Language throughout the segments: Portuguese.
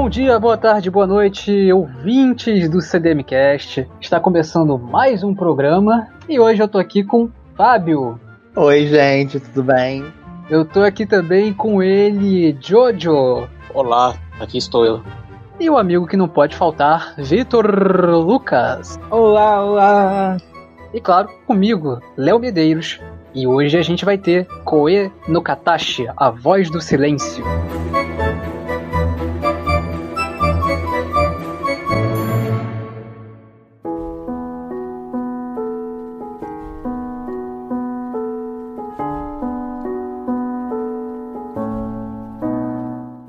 Bom dia, boa tarde, boa noite, ouvintes do CDMcast. Está começando mais um programa e hoje eu tô aqui com Fábio. Oi, gente, tudo bem? Eu tô aqui também com ele, Jojo. Olá, aqui estou eu. E o amigo que não pode faltar, Vitor Lucas. Olá, olá. E claro, comigo, Léo Medeiros. E hoje a gente vai ter Koe no Katashi, a voz do silêncio.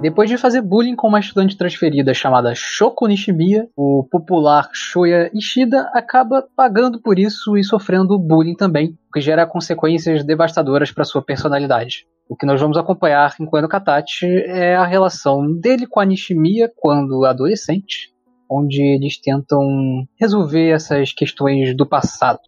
Depois de fazer bullying com uma estudante transferida chamada Shoko Nishimiya, o popular Shoya Ishida acaba pagando por isso e sofrendo bullying também, o que gera consequências devastadoras para sua personalidade. O que nós vamos acompanhar em Koen Katachi é a relação dele com a Nishimiya quando adolescente, onde eles tentam resolver essas questões do passado.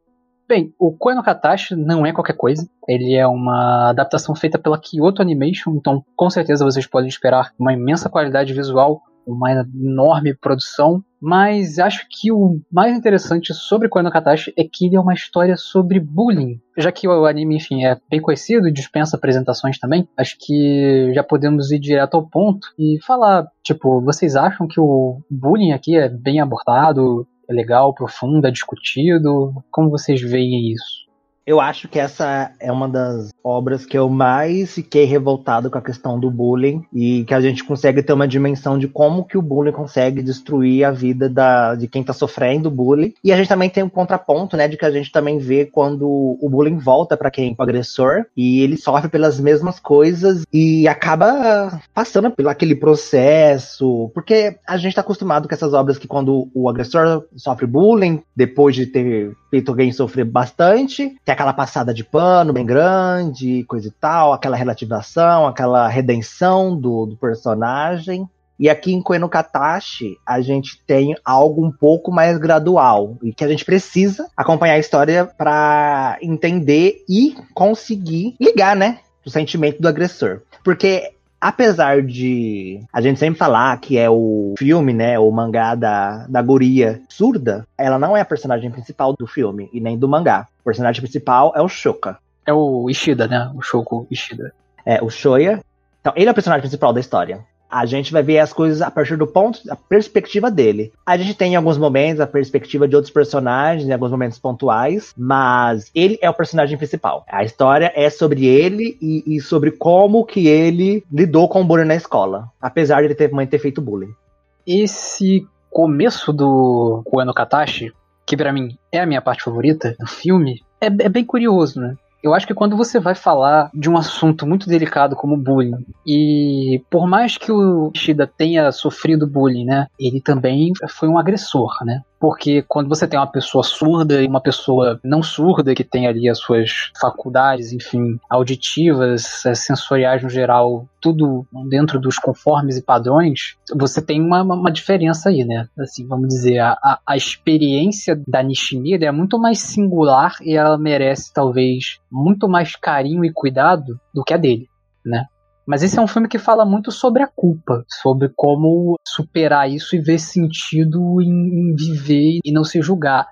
Bem, o Koe no Katashi não é qualquer coisa. Ele é uma adaptação feita pela Kyoto Animation, então com certeza vocês podem esperar uma imensa qualidade visual, uma enorme produção. Mas acho que o mais interessante sobre Koe no Katashi é que ele é uma história sobre bullying. Já que o anime, enfim, é bem conhecido e dispensa apresentações também, acho que já podemos ir direto ao ponto e falar, tipo, vocês acham que o bullying aqui é bem abordado? Legal, profundo, é discutido? Como vocês veem isso? Eu acho que essa é uma das obras que eu mais fiquei revoltado com a questão do bullying e que a gente consegue ter uma dimensão de como que o bullying consegue destruir a vida da, de quem tá sofrendo bullying. E a gente também tem um contraponto, né, de que a gente também vê quando o bullying volta para quem? Para o agressor e ele sofre pelas mesmas coisas e acaba passando por aquele processo, porque a gente tá acostumado com essas obras que quando o agressor sofre bullying, depois de ter feito alguém sofrer bastante, tem aquela passada de pano bem grande, coisa e tal, aquela relativização, aquela redenção do, do personagem. E aqui em Koeno Katashi, a gente tem algo um pouco mais gradual e que a gente precisa acompanhar a história para entender e conseguir ligar, né, o sentimento do agressor. Porque apesar de a gente sempre falar que é o filme, né, o mangá da, da guria surda, ela não é a personagem principal do filme e nem do mangá. O personagem principal é o Shoka. É o Ishida, né? O Shoko Ishida. É, o Shoya. Então, ele é o personagem principal da história a gente vai ver as coisas a partir do ponto, a perspectiva dele. A gente tem em alguns momentos a perspectiva de outros personagens, em alguns momentos pontuais, mas ele é o personagem principal. A história é sobre ele e, e sobre como que ele lidou com o bullying na escola, apesar de ele ter, mãe ter feito bullying. Esse começo do Koeno Katashi, que para mim é a minha parte favorita do filme, é, é bem curioso, né? Eu acho que quando você vai falar de um assunto muito delicado como bullying, e por mais que o Shida tenha sofrido bullying, né, ele também foi um agressor, né? Porque quando você tem uma pessoa surda e uma pessoa não surda que tem ali as suas faculdades, enfim, auditivas, eh, sensoriais no geral, tudo dentro dos conformes e padrões, você tem uma, uma diferença aí, né? Assim, vamos dizer, a, a, experiência da Nishimira é muito mais singular e ela merece talvez muito mais carinho e cuidado do que a dele, né? Mas esse é um filme que fala muito sobre a culpa, sobre como superar isso e ver sentido em, viver e não se julgar.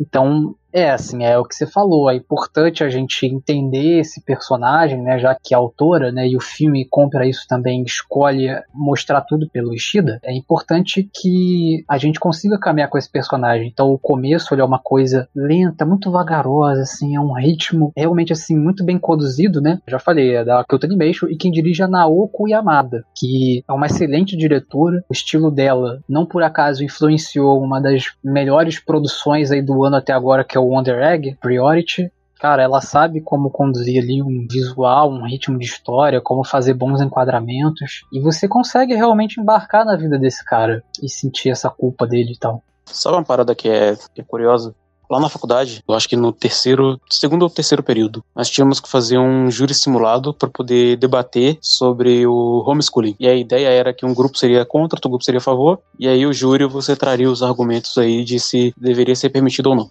Então, é, assim, é o que você falou, é importante a gente entender esse personagem, né, já que a autora, né, e o filme compra isso também, escolhe mostrar tudo pelo Ishida, é importante que a gente consiga caminhar com esse personagem. Então, o começo, ele é uma coisa lenta, muito vagarosa, assim, é um ritmo realmente, assim, muito bem conduzido, né, já falei, é da Kyoto Animation, e quem dirige é a Naoko Yamada, que é uma excelente diretora, o estilo dela, não por acaso, influenciou uma das melhores produções aí do ano até agora, que é o Wonder Egg, Priority, cara, ela sabe como conduzir ali um visual, um ritmo de história, como fazer bons enquadramentos, e você consegue realmente embarcar na vida desse cara e sentir essa culpa dele e tal. Sabe uma parada que é, que é curiosa? Lá na faculdade, eu acho que no terceiro, segundo ou terceiro período, nós tínhamos que fazer um júri simulado para poder debater sobre o homeschooling. E a ideia era que um grupo seria contra, outro grupo seria a favor, e aí o júri você traria os argumentos aí de se deveria ser permitido ou não.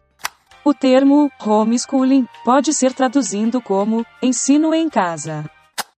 O termo homeschooling pode ser traduzido como ensino em casa.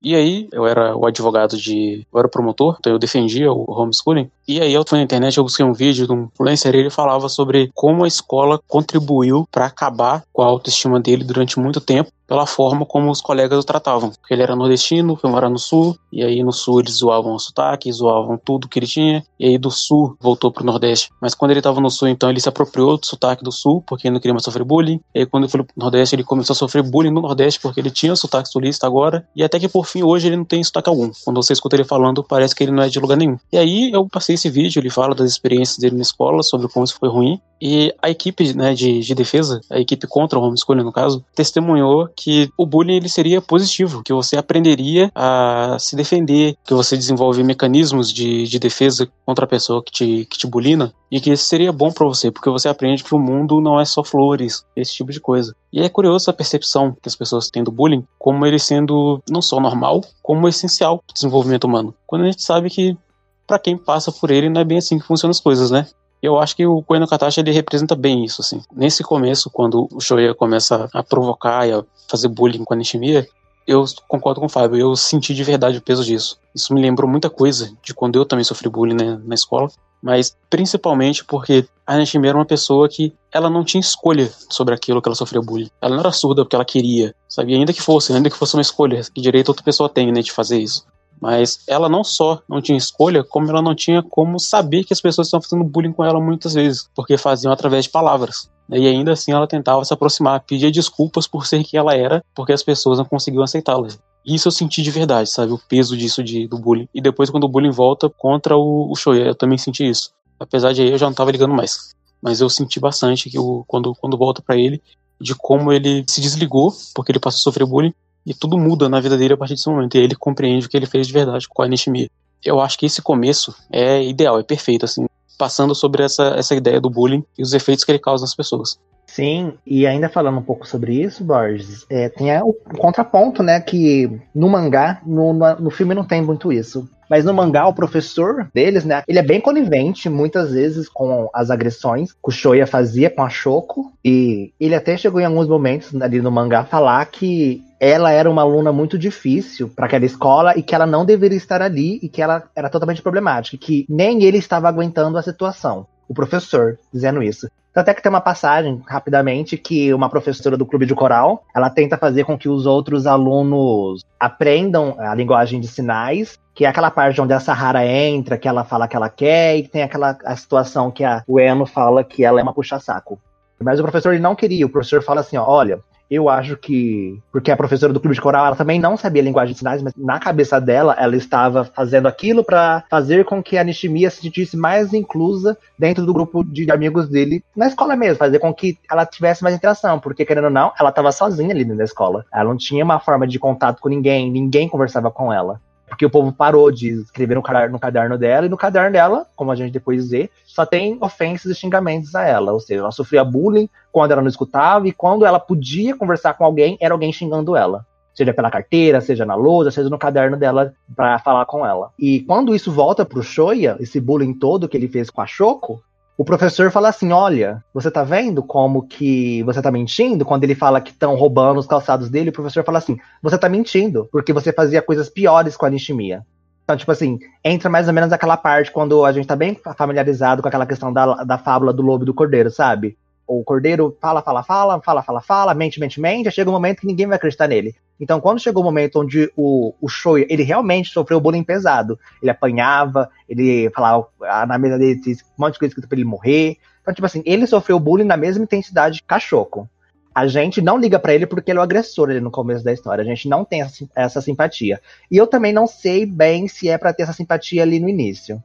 E aí, eu era o advogado de. Eu era promotor, então eu defendia o homeschooling. E aí eu fui na internet, eu busquei um vídeo de um influencer e ele falava sobre como a escola contribuiu para acabar com a autoestima dele durante muito tempo pela forma como os colegas o tratavam. Porque ele era nordestino, foi morar no sul, e aí no sul eles zoavam o sotaque, zoavam tudo que ele tinha, e aí do sul voltou pro nordeste. Mas quando ele tava no sul, então ele se apropriou do sotaque do sul, porque ele não queria mais sofrer bullying. E aí quando ele foi pro nordeste, ele começou a sofrer bullying no nordeste, porque ele tinha sotaque sulista agora, e até que por fim hoje ele não tem sotaque algum. Quando você escuta ele falando, parece que ele não é de lugar nenhum. E aí eu passei esse vídeo, ele fala das experiências dele na escola, sobre como isso foi ruim, e a equipe né, de, de defesa, a equipe contra o homeschooling no caso, testemunhou que o bullying ele seria positivo, que você aprenderia a se defender, que você desenvolve mecanismos de, de defesa contra a pessoa que te, que te bulina, e que isso seria bom para você, porque você aprende que o mundo não é só flores, esse tipo de coisa. E é curioso a percepção que as pessoas têm do bullying, como ele sendo não só normal, como essencial para o desenvolvimento humano. Quando a gente sabe que para quem passa por ele não é bem assim que funcionam as coisas, né? Eu acho que o Koen Katashi ele representa bem isso, assim. Nesse começo, quando o Shoya começa a provocar e a fazer bullying com a Nishimiya, eu concordo com o Fábio, eu senti de verdade o peso disso. Isso me lembrou muita coisa de quando eu também sofri bullying né, na escola, mas principalmente porque a Nishimiya era uma pessoa que ela não tinha escolha sobre aquilo que ela sofreu bullying. Ela não era surda porque ela queria, sabe? ainda que fosse, ainda que fosse uma escolha, que direito outra pessoa tem, né, de fazer isso. Mas ela não só não tinha escolha, como ela não tinha como saber que as pessoas estão fazendo bullying com ela muitas vezes, porque faziam através de palavras. E ainda assim ela tentava se aproximar, pedia desculpas por ser quem ela era, porque as pessoas não conseguiam aceitá-la. Isso eu senti de verdade, sabe? O peso disso de, do bullying. E depois, quando o bullying volta contra o, o eu também senti isso. Apesar de aí eu já não tava ligando mais. Mas eu senti bastante que o, quando, quando volta para ele, de como ele se desligou, porque ele passou a sofrer bullying, e tudo muda na vida dele a partir desse momento. E ele compreende o que ele fez de verdade com a Nishimi. Eu acho que esse começo é ideal, é perfeito, assim, passando sobre essa, essa ideia do bullying e os efeitos que ele causa nas pessoas. Sim, e ainda falando um pouco sobre isso, Borges, é, tem o contraponto, né, que no mangá, no, no filme não tem muito isso. Mas no mangá, o professor deles, né, ele é bem conivente, muitas vezes, com as agressões que o Shoya fazia com a Shoko. E ele até chegou em alguns momentos ali no mangá falar que ela era uma aluna muito difícil para aquela escola e que ela não deveria estar ali e que ela era totalmente problemática, que nem ele estava aguentando a situação. O professor dizendo isso. Até que tem uma passagem, rapidamente, que uma professora do clube de coral, ela tenta fazer com que os outros alunos aprendam a linguagem de sinais, que é aquela parte onde a Sahara entra, que ela fala que ela quer, e tem aquela a situação que a, o Eno fala que ela é uma puxa-saco. Mas o professor ele não queria, o professor fala assim, ó, olha, eu acho que. Porque a professora do clube de coral, ela também não sabia linguagem de sinais, mas na cabeça dela, ela estava fazendo aquilo para fazer com que a Nishimiya se sentisse mais inclusa dentro do grupo de amigos dele na escola mesmo, fazer com que ela tivesse mais interação, porque querendo ou não, ela estava sozinha ali dentro da escola. Ela não tinha uma forma de contato com ninguém, ninguém conversava com ela. Porque o povo parou de escrever no caderno, no caderno dela, e no caderno dela, como a gente depois vê, só tem ofensas e xingamentos a ela. Ou seja, ela sofria bullying quando ela não escutava, e quando ela podia conversar com alguém, era alguém xingando ela. Seja pela carteira, seja na lousa, seja no caderno dela para falar com ela. E quando isso volta pro Shoya, esse bullying todo que ele fez com a Shoko, o professor fala assim: olha, você tá vendo como que você tá mentindo? Quando ele fala que estão roubando os calçados dele, o professor fala assim: você tá mentindo, porque você fazia coisas piores com a Nishimiya. Então, tipo assim, entra mais ou menos aquela parte quando a gente tá bem familiarizado com aquela questão da, da fábula do lobo e do cordeiro, sabe? O cordeiro fala, fala, fala, fala, fala, fala, mente, mente, mente, chega um momento que ninguém vai acreditar nele. Então, quando chegou o momento onde o, o Shoya, ele realmente sofreu bullying pesado, ele apanhava, ele falava ah, na mesa dele, um monte de coisa escrita pra ele morrer. Então, tipo assim, ele sofreu bullying na mesma intensidade que Cachorro. A gente não liga para ele porque ele é o agressor ali no começo da história. A gente não tem essa, essa simpatia. E eu também não sei bem se é para ter essa simpatia ali no início.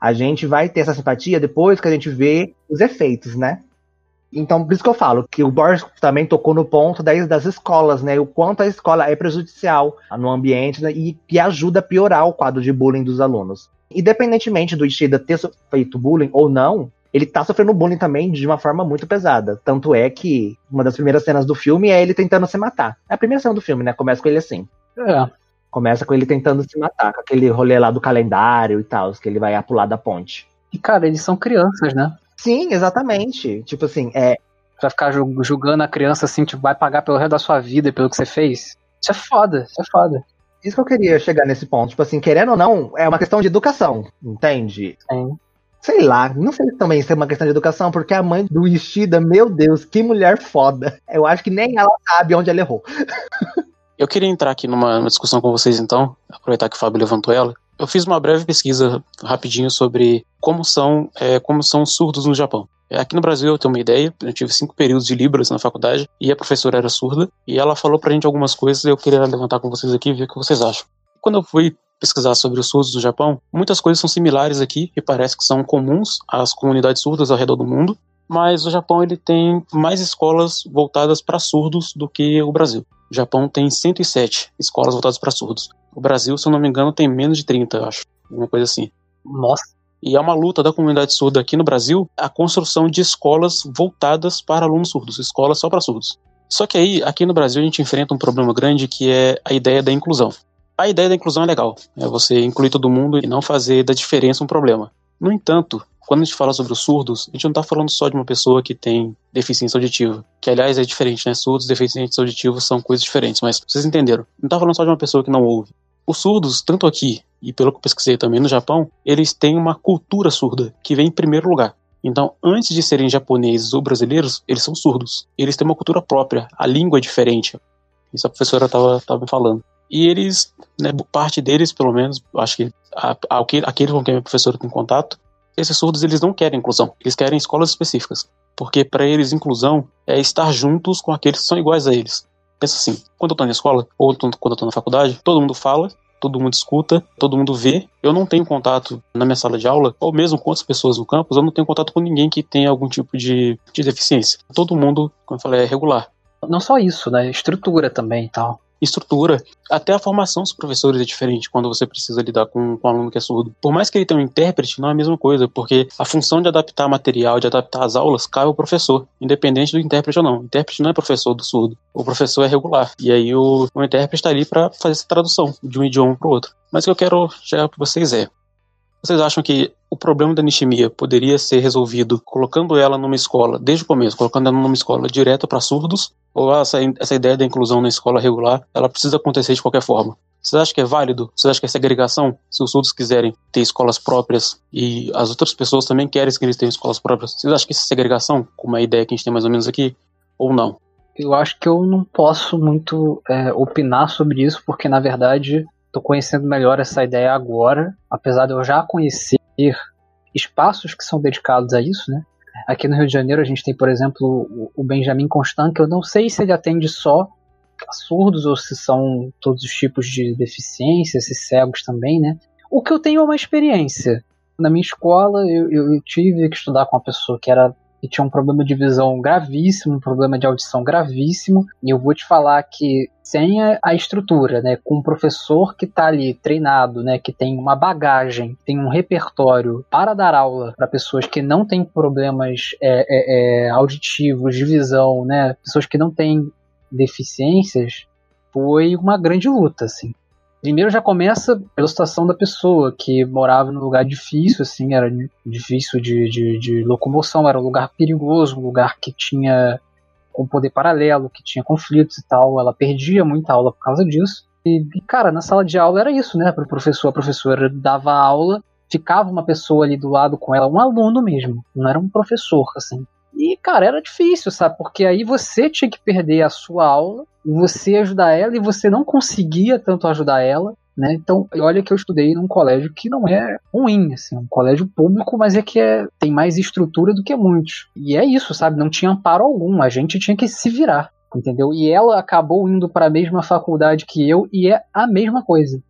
A gente vai ter essa simpatia depois que a gente vê os efeitos, né? Então, por isso que eu falo que o Boris também tocou no ponto das, das escolas, né? O quanto a escola é prejudicial no ambiente né? e que ajuda a piorar o quadro de bullying dos alunos. Independentemente do Ishida ter feito bullying ou não, ele tá sofrendo bullying também de uma forma muito pesada. Tanto é que uma das primeiras cenas do filme é ele tentando se matar. É a primeira cena do filme, né? Começa com ele assim. É. Começa com ele tentando se matar, com aquele rolê lá do calendário e tal, que ele vai pular da ponte. E, cara, eles são crianças, né? Sim, exatamente. Tipo assim, é. Vai ficar julgando a criança assim, tipo, vai pagar pelo resto da sua vida pelo que você fez. Isso é foda, isso é foda. Isso que eu queria chegar nesse ponto. Tipo assim, querendo ou não, é uma questão de educação, entende? Sim. Sei lá, não sei também se é uma questão de educação, porque a mãe do Ishida, meu Deus, que mulher foda. Eu acho que nem ela sabe onde ela errou. Eu queria entrar aqui numa, numa discussão com vocês então, aproveitar que o Fábio levantou ela. Eu fiz uma breve pesquisa rapidinho sobre como são, é, como são surdos no Japão. Aqui no Brasil eu tenho uma ideia, eu tive cinco períodos de Libras na faculdade e a professora era surda e ela falou pra gente algumas coisas eu queria levantar com vocês aqui e ver o que vocês acham. Quando eu fui pesquisar sobre os surdos do Japão, muitas coisas são similares aqui e parece que são comuns às comunidades surdas ao redor do mundo, mas o Japão ele tem mais escolas voltadas para surdos do que o Brasil. O Japão tem 107 escolas voltadas para surdos. O Brasil, se eu não me engano, tem menos de 30, eu acho. Alguma coisa assim. Nossa. E é uma luta da comunidade surda aqui no Brasil a construção de escolas voltadas para alunos surdos, escolas só para surdos. Só que aí, aqui no Brasil, a gente enfrenta um problema grande que é a ideia da inclusão. A ideia da inclusão é legal, é você incluir todo mundo e não fazer da diferença um problema. No entanto, quando a gente fala sobre os surdos, a gente não está falando só de uma pessoa que tem deficiência auditiva, que aliás é diferente, né? Surdos e deficientes auditivos são coisas diferentes, mas vocês entenderam. Não está falando só de uma pessoa que não ouve. Os surdos, tanto aqui e pelo que eu pesquisei também no Japão, eles têm uma cultura surda que vem em primeiro lugar. Então, antes de serem japoneses ou brasileiros, eles são surdos. Eles têm uma cultura própria, a língua é diferente. Isso a professora estava me falando. E eles, né, parte deles, pelo menos, acho que a, a, aqueles com quem a professora tem contato, esses surdos eles não querem inclusão, eles querem escolas específicas. Porque para eles, inclusão é estar juntos com aqueles que são iguais a eles. Pensa assim, quando eu tô na escola, ou quando eu tô na faculdade, todo mundo fala, todo mundo escuta, todo mundo vê. Eu não tenho contato na minha sala de aula, ou mesmo com outras pessoas no campus, eu não tenho contato com ninguém que tenha algum tipo de, de deficiência. Todo mundo, como eu falei, é regular. Não só isso, né? Estrutura também e tal estrutura. Até a formação dos professores é diferente quando você precisa lidar com, com um aluno que é surdo. Por mais que ele tenha um intérprete, não é a mesma coisa, porque a função de adaptar material, de adaptar as aulas, cabe ao professor, independente do intérprete ou não. O intérprete não é professor do surdo, o professor é regular. E aí o, o intérprete está ali para fazer essa tradução de um idioma para o outro. Mas o que eu quero chegar para vocês é: vocês acham que o problema da anistia poderia ser resolvido colocando ela numa escola, desde o começo, colocando ela numa escola direto para surdos? Ou essa, essa ideia da inclusão na escola regular, ela precisa acontecer de qualquer forma? Vocês acham que é válido? Vocês acham que é segregação? Se os surdos quiserem ter escolas próprias e as outras pessoas também querem que eles tenham escolas próprias, vocês acham que isso é segregação? Como é a ideia que a gente tem mais ou menos aqui? Ou não? Eu acho que eu não posso muito é, opinar sobre isso, porque na verdade estou conhecendo melhor essa ideia agora, apesar de eu já conhecer espaços que são dedicados a isso, né? Aqui no Rio de Janeiro a gente tem, por exemplo, o Benjamin Constant, que eu não sei se ele atende só surdos ou se são todos os tipos de deficiência, se cegos também, né? O que eu tenho é uma experiência. Na minha escola eu, eu tive que estudar com uma pessoa que era que tinha um problema de visão gravíssimo, um problema de audição gravíssimo, e eu vou te falar que sem a, a estrutura, né, com um professor que está ali treinado, né, que tem uma bagagem, tem um repertório para dar aula para pessoas que não têm problemas é, é, é, auditivos, de visão, né, pessoas que não têm deficiências, foi uma grande luta, assim. Primeiro já começa pela situação da pessoa, que morava num lugar difícil, assim, era difícil de, de, de locomoção, era um lugar perigoso, um lugar que tinha um poder paralelo, que tinha conflitos e tal. Ela perdia muita aula por causa disso. E, cara, na sala de aula era isso, né? Para o professor, a professora dava aula, ficava uma pessoa ali do lado com ela, um aluno mesmo, não era um professor, assim. E, cara, era difícil, sabe? Porque aí você tinha que perder a sua aula, você ajudar ela e você não conseguia tanto ajudar ela. Né? Então, olha que eu estudei num colégio que não é ruim, assim, um colégio público, mas é que é, tem mais estrutura do que muitos. E é isso, sabe? Não tinha amparo algum, a gente tinha que se virar, entendeu? E ela acabou indo para a mesma faculdade que eu e é a mesma coisa.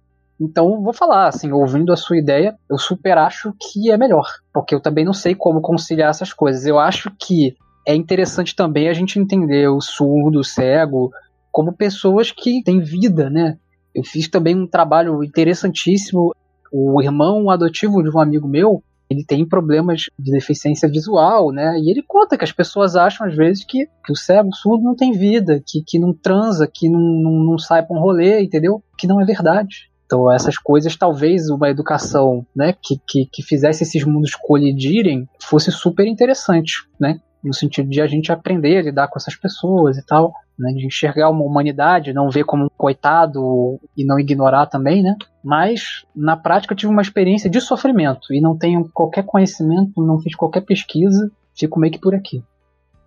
Então, vou falar, assim, ouvindo a sua ideia, eu super acho que é melhor, porque eu também não sei como conciliar essas coisas. Eu acho que é interessante também a gente entender o surdo, o cego, como pessoas que têm vida, né? Eu fiz também um trabalho interessantíssimo. O irmão adotivo de um amigo meu, ele tem problemas de deficiência visual, né? E ele conta que as pessoas acham às vezes que, que o cego, o surdo não tem vida, que, que não transa, que não, não, não sai para um rolê, entendeu? Que não é verdade. Então, essas coisas, talvez uma educação né, que, que, que fizesse esses mundos colidirem fosse super interessante, né? No sentido de a gente aprender a lidar com essas pessoas e tal. né? De enxergar uma humanidade, não ver como um coitado e não ignorar também, né? Mas na prática eu tive uma experiência de sofrimento e não tenho qualquer conhecimento, não fiz qualquer pesquisa, fico meio que por aqui.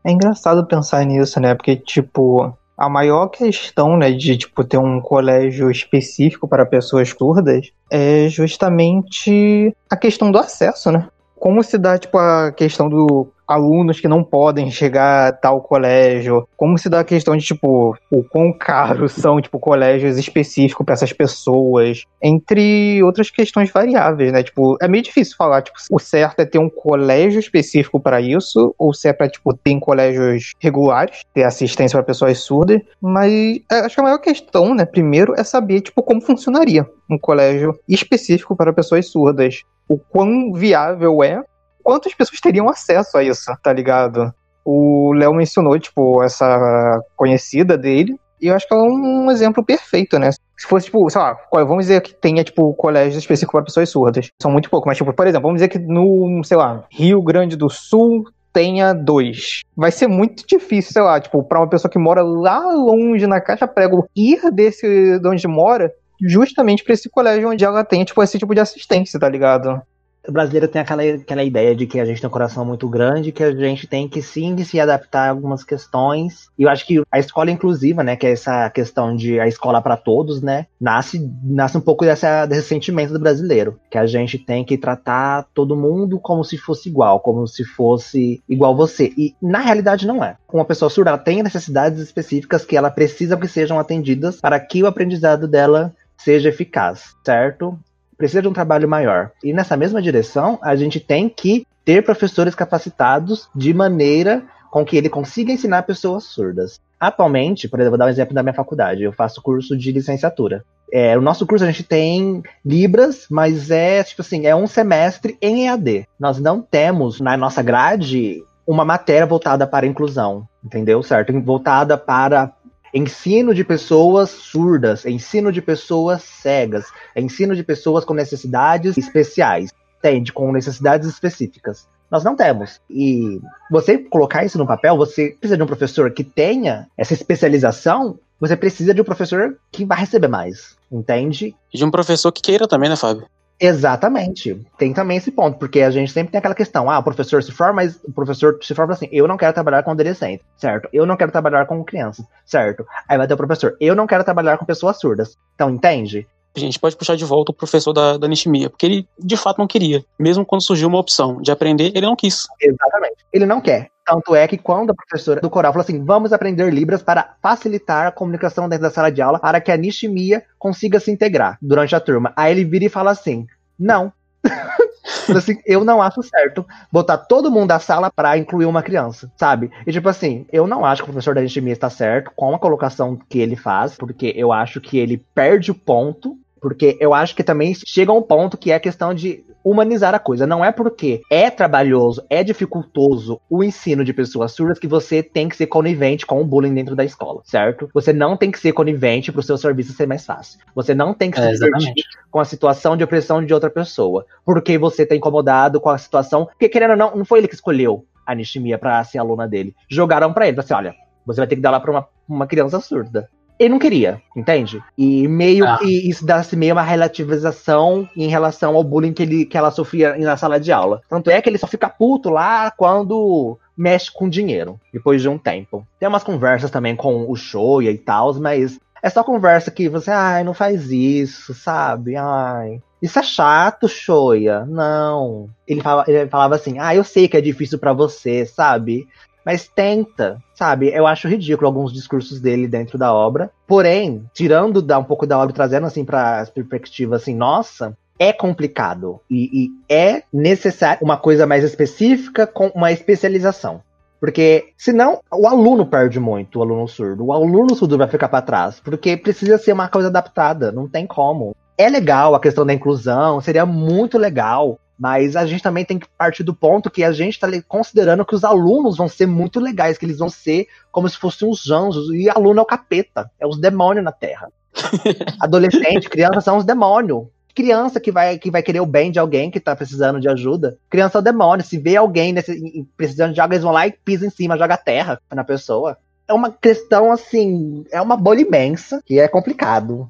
É engraçado pensar nisso, né? Porque, tipo, a maior questão, né, de tipo ter um colégio específico para pessoas surdas é justamente a questão do acesso, né? Como se dá tipo a questão do alunos que não podem chegar a tal colégio? Como se dá a questão de, tipo, o quão caros são, tipo, colégios específicos para essas pessoas? Entre outras questões variáveis, né? Tipo, é meio difícil falar, tipo, o certo é ter um colégio específico para isso, ou se é pra, tipo, ter colégios regulares, ter assistência para pessoas surdas, mas é, acho que a maior questão, né, primeiro, é saber, tipo, como funcionaria um colégio específico para pessoas surdas. O quão viável é quantas pessoas teriam acesso a isso, tá ligado? O Léo mencionou, tipo, essa conhecida dele, e eu acho que é um exemplo perfeito, né? Se fosse, tipo, sei lá, vamos dizer que tenha, tipo, colégios específicos para pessoas surdas. São muito pouco, mas, tipo, por exemplo, vamos dizer que no, sei lá, Rio Grande do Sul tenha dois. Vai ser muito difícil, sei lá, tipo, pra uma pessoa que mora lá longe na caixa prego ir desse de onde mora justamente para esse colégio onde ela tem, tipo, esse tipo de assistência, tá ligado? O brasileiro tem aquela, aquela ideia de que a gente tem um coração muito grande, que a gente tem que sim se adaptar a algumas questões. E eu acho que a escola inclusiva, né, que é essa questão de a escola para todos, né, nasce, nasce um pouco dessa, desse sentimento do brasileiro, que a gente tem que tratar todo mundo como se fosse igual, como se fosse igual você. E na realidade não é. Uma pessoa surda ela tem necessidades específicas que ela precisa que sejam atendidas para que o aprendizado dela seja eficaz, certo? Precisa de um trabalho maior. E nessa mesma direção, a gente tem que ter professores capacitados de maneira com que ele consiga ensinar pessoas surdas. Atualmente, por exemplo, vou dar um exemplo da minha faculdade, eu faço curso de licenciatura. É, o nosso curso a gente tem Libras, mas é tipo assim, é um semestre em EAD. Nós não temos na nossa grade uma matéria voltada para a inclusão, entendeu? Certo? Voltada para ensino de pessoas surdas, ensino de pessoas cegas, ensino de pessoas com necessidades especiais, entende? Com necessidades específicas. Nós não temos. E você colocar isso no papel, você precisa de um professor que tenha essa especialização, você precisa de um professor que vai receber mais, entende? De um professor que queira também, né, Fábio? Exatamente. Tem também esse ponto, porque a gente sempre tem aquela questão, ah, o professor se forma, mas o professor se forma assim, eu não quero trabalhar com adolescente, certo? Eu não quero trabalhar com crianças, certo? Aí vai ter o professor, eu não quero trabalhar com pessoas surdas. Então, entende? A gente pode puxar de volta o professor da, da anistimia, porque ele de fato não queria. Mesmo quando surgiu uma opção de aprender, ele não quis. Exatamente. Ele não quer. Tanto é que quando a professora do coral falou assim, vamos aprender Libras para facilitar a comunicação dentro da sala de aula para que a anistimia consiga se integrar durante a turma. Aí ele vira e fala assim, não. assim, eu não acho certo botar todo mundo da sala para incluir uma criança, sabe? E tipo assim, eu não acho que o professor da anistimia está certo com a colocação que ele faz, porque eu acho que ele perde o ponto porque eu acho que também chega um ponto que é questão de humanizar a coisa. Não é porque é trabalhoso, é dificultoso o ensino de pessoas surdas que você tem que ser conivente com o bullying dentro da escola, certo? Você não tem que ser conivente para o seu serviço ser mais fácil. Você não tem que se é, divertir com a situação de opressão de outra pessoa, porque você está incomodado com a situação. Porque querendo ou não, não foi ele que escolheu a anistimia para ser aluna dele. Jogaram para ele, assim, olha, você vai ter que dar lá para uma, uma criança surda ele não queria, entende? E meio ah. que isso dá-se meio uma relativização em relação ao bullying que, ele, que ela sofria na sala de aula. Tanto é que ele só fica puto lá quando mexe com dinheiro, depois de um tempo. Tem umas conversas também com o Shoya e tal, mas é só conversa que você, ai, não faz isso, sabe? Ai. Isso é chato, Shoya. Não. Ele, fala, ele falava assim: Ah, eu sei que é difícil para você, sabe? Mas tenta, sabe? Eu acho ridículo alguns discursos dele dentro da obra. Porém, tirando da, um pouco da obra, trazendo assim para perspectiva assim, nossa, é complicado e, e, é necessário uma coisa mais específica com uma especialização. Porque senão o aluno perde muito, o aluno surdo. O aluno surdo vai ficar para trás, porque precisa ser uma coisa adaptada, não tem como. É legal a questão da inclusão, seria muito legal mas a gente também tem que partir do ponto que a gente está considerando que os alunos vão ser muito legais, que eles vão ser como se fossem os anjos, e aluno é o capeta, é os demônios na Terra. Adolescente, criança são os demônios. Criança que vai, que vai querer o bem de alguém que tá precisando de ajuda. Criança é o demônio. Se vê alguém nesse, precisando de algo, eles vão lá e pisam em cima, joga terra na pessoa. é uma questão assim, é uma bolha imensa que é complicado.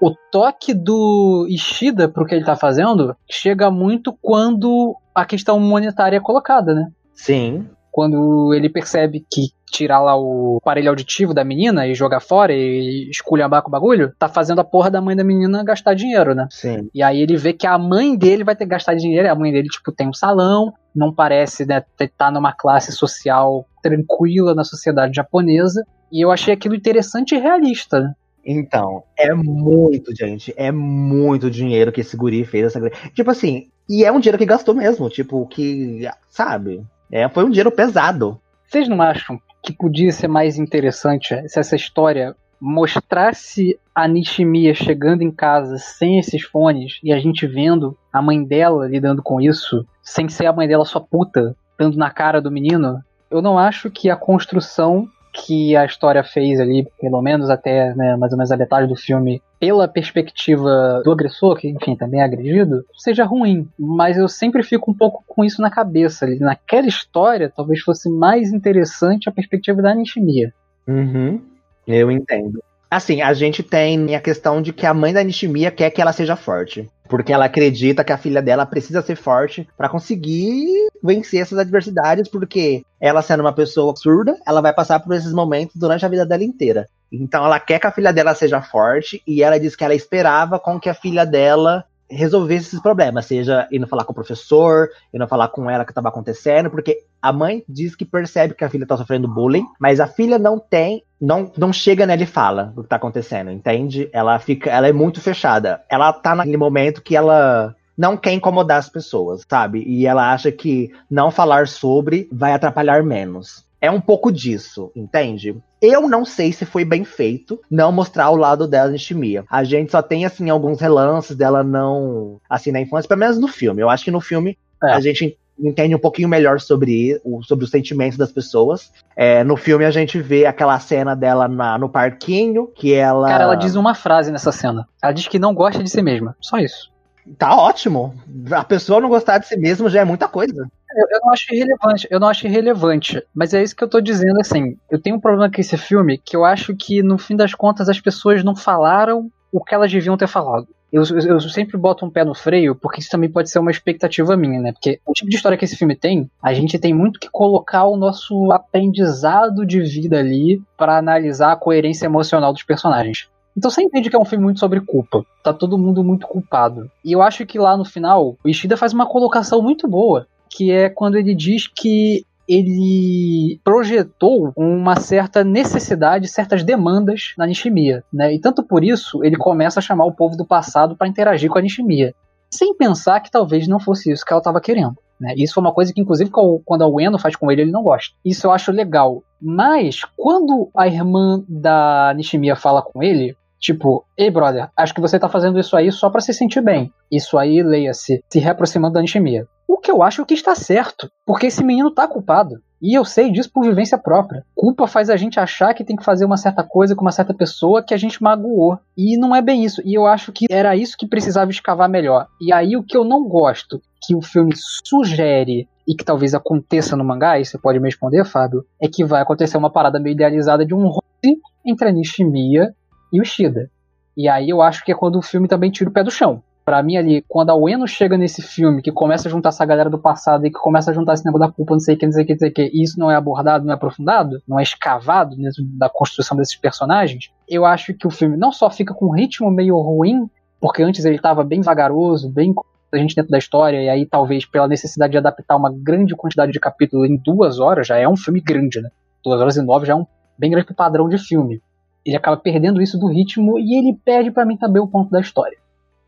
O toque do Ishida pro que ele tá fazendo chega muito quando a questão monetária é colocada, né? Sim. Quando ele percebe que tirar lá o aparelho auditivo da menina e jogar fora e esculhambar com o bagulho, tá fazendo a porra da mãe da menina gastar dinheiro, né? Sim. E aí ele vê que a mãe dele vai ter que gastar dinheiro, a mãe dele, tipo, tem um salão, não parece, né, tá numa classe social tranquila na sociedade japonesa. E eu achei aquilo interessante e realista, né? Então, é muito, gente. É muito dinheiro que esse guri fez. Essa... Tipo assim, e é um dinheiro que gastou mesmo. Tipo, que, sabe? É, foi um dinheiro pesado. Vocês não acham que podia ser mais interessante se essa história mostrasse a Nishimiya chegando em casa sem esses fones e a gente vendo a mãe dela lidando com isso, sem ser a mãe dela sua puta, dando na cara do menino? Eu não acho que a construção que a história fez ali, pelo menos até né, mais ou menos a metade do filme, pela perspectiva do agressor, que enfim também é agredido, seja ruim. Mas eu sempre fico um pouco com isso na cabeça. Ali. Naquela história, talvez fosse mais interessante a perspectiva da Nishimiya. Uhum, eu entendo. Assim, a gente tem a questão de que a mãe da Nishimiya quer que ela seja forte. Porque ela acredita que a filha dela precisa ser forte para conseguir vencer essas adversidades, porque ela sendo uma pessoa surda, ela vai passar por esses momentos durante a vida dela inteira. Então ela quer que a filha dela seja forte e ela diz que ela esperava com que a filha dela resolvesse esses problemas, seja indo falar com o professor, indo falar com ela que estava acontecendo, porque a mãe diz que percebe que a filha está sofrendo bullying, mas a filha não tem, não, não chega nela e fala o que está acontecendo, entende? Ela fica, ela é muito fechada. Ela tá naquele momento que ela não quer incomodar as pessoas, sabe? E ela acha que não falar sobre vai atrapalhar menos. É um pouco disso, entende? Eu não sei se foi bem feito não mostrar o lado dela em Shimia. A gente só tem, assim, alguns relances dela não. Assim, na infância, pelo menos no filme. Eu acho que no filme é. a gente entende um pouquinho melhor sobre, sobre os sentimentos das pessoas. É, no filme a gente vê aquela cena dela na, no parquinho, que ela. Cara, ela diz uma frase nessa cena. Ela diz que não gosta de si mesma. Só isso. Tá ótimo. A pessoa não gostar de si mesma já é muita coisa. Eu, eu, não acho irrelevante, eu não acho irrelevante, mas é isso que eu tô dizendo assim. Eu tenho um problema com esse filme que eu acho que no fim das contas as pessoas não falaram o que elas deviam ter falado. Eu, eu, eu, sempre boto um pé no freio, porque isso também pode ser uma expectativa minha, né? Porque o tipo de história que esse filme tem, a gente tem muito que colocar o nosso aprendizado de vida ali para analisar a coerência emocional dos personagens. Então você entende que é um filme muito sobre culpa. Tá todo mundo muito culpado. E eu acho que lá no final, o Ishida faz uma colocação muito boa, que é quando ele diz que ele projetou uma certa necessidade, certas demandas na Nishimiya, né? E tanto por isso ele começa a chamar o povo do passado para interagir com a Nishimiya, sem pensar que talvez não fosse isso que ela estava querendo. Né? Isso foi uma coisa que, inclusive, quando a Ueno faz com ele, ele não gosta. Isso eu acho legal. Mas, quando a irmã da Nishimiya fala com ele, Tipo, ei brother, acho que você tá fazendo isso aí só para se sentir bem. Isso aí, leia-se, se reaproximando da Nishimiya. O que eu acho que está certo, porque esse menino tá culpado. E eu sei disso por vivência própria. Culpa faz a gente achar que tem que fazer uma certa coisa com uma certa pessoa que a gente magoou. E não é bem isso. E eu acho que era isso que precisava escavar melhor. E aí o que eu não gosto que o filme sugere e que talvez aconteça no mangá, e você pode me responder, Fábio, é que vai acontecer uma parada meio idealizada de um romance entre a Nishimiya e o Shida. E aí eu acho que é quando o filme também tira o pé do chão. Para mim ali, quando a Ueno chega nesse filme, que começa a juntar essa galera do passado e que começa a juntar esse negócio da culpa, não sei o que, não sei o que, não sei o que, e isso não é abordado, não é aprofundado, não é escavado dentro da construção desses personagens, eu acho que o filme não só fica com um ritmo meio ruim, porque antes ele estava bem vagaroso, bem a gente dentro da história, e aí talvez pela necessidade de adaptar uma grande quantidade de capítulos em duas horas, já é um filme grande, né? Duas horas e nove já é um bem grande padrão de filme ele acaba perdendo isso do ritmo e ele perde para mim também o ponto da história.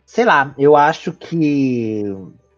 Sei lá, eu acho que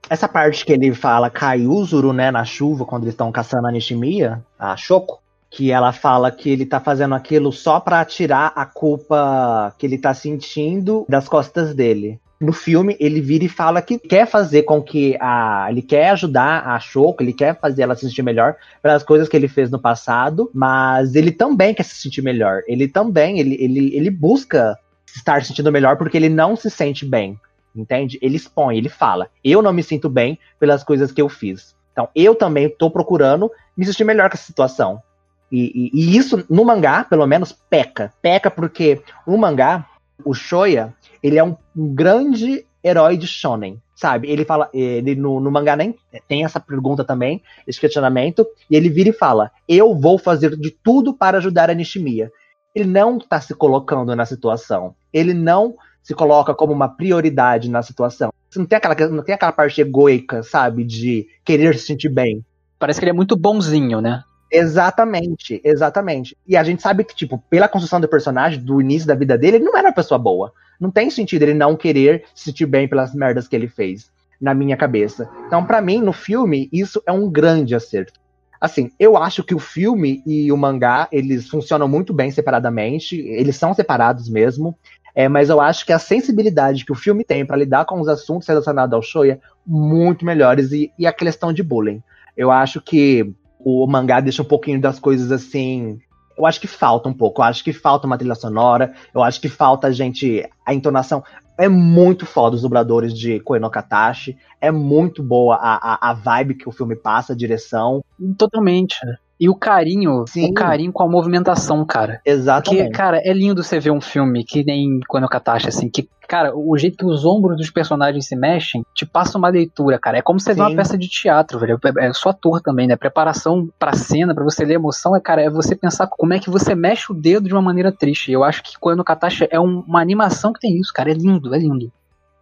essa parte que ele fala Kaiuzuru, né, na chuva, quando eles estão caçando a Nishimiya, a Shoko, que ela fala que ele tá fazendo aquilo só para tirar a culpa que ele tá sentindo das costas dele no filme ele vira e fala que quer fazer com que a. Ele quer ajudar a Shoko, ele quer fazer ela se sentir melhor pelas coisas que ele fez no passado, mas ele também quer se sentir melhor. Ele também, ele, ele, ele busca estar se sentindo melhor porque ele não se sente bem. Entende? Ele expõe, ele fala: Eu não me sinto bem pelas coisas que eu fiz. Então, eu também estou procurando me sentir melhor com essa situação. E, e, e, isso, no mangá, pelo menos, peca. Peca porque o mangá, o Shoya, ele é um, um grande herói de shonen, sabe? Ele fala, ele no, no, mangá nem tem essa pergunta também, esse questionamento, e ele vira e fala: Eu vou fazer de tudo para ajudar a Nishimiya. Ele não está se colocando na situação. Ele não se coloca como uma prioridade na situação. Não tem aquela, não tem aquela parte egoica, sabe? De querer se sentir bem. Parece que ele é muito bonzinho, né? Exatamente, exatamente. E a gente sabe que, tipo, pela construção do personagem, do início da vida dele, ele não era uma pessoa boa. Não tem sentido ele não querer se sentir bem pelas merdas que ele fez, na minha cabeça. Então, para mim, no filme, isso é um grande acerto. Assim, eu acho que o filme e o mangá, eles funcionam muito bem separadamente, eles são separados mesmo, é, mas eu acho que a sensibilidade que o filme tem para lidar com os assuntos relacionados ao Shoya muito melhores e, e a questão de bullying. Eu acho que o mangá deixa um pouquinho das coisas assim. Eu acho que falta um pouco. Eu acho que falta uma trilha sonora. Eu acho que falta a gente. A entonação. É muito foda os dubladores de Koe no Katashi. É muito boa a, a, a vibe que o filme passa, a direção. Totalmente. E o carinho, Sim. o carinho com a movimentação, cara. Exatamente. Porque, cara, é lindo você ver um filme que nem quando Katashi, assim, que, cara, o jeito que os ombros dos personagens se mexem te passa uma leitura, cara. É como você vê uma peça de teatro, velho. É, é só ator também, né? Preparação pra cena, pra você ler emoção, é, cara, é você pensar como é que você mexe o dedo de uma maneira triste. Eu acho que quando Katashi é um, uma animação que tem isso, cara. É lindo, é lindo.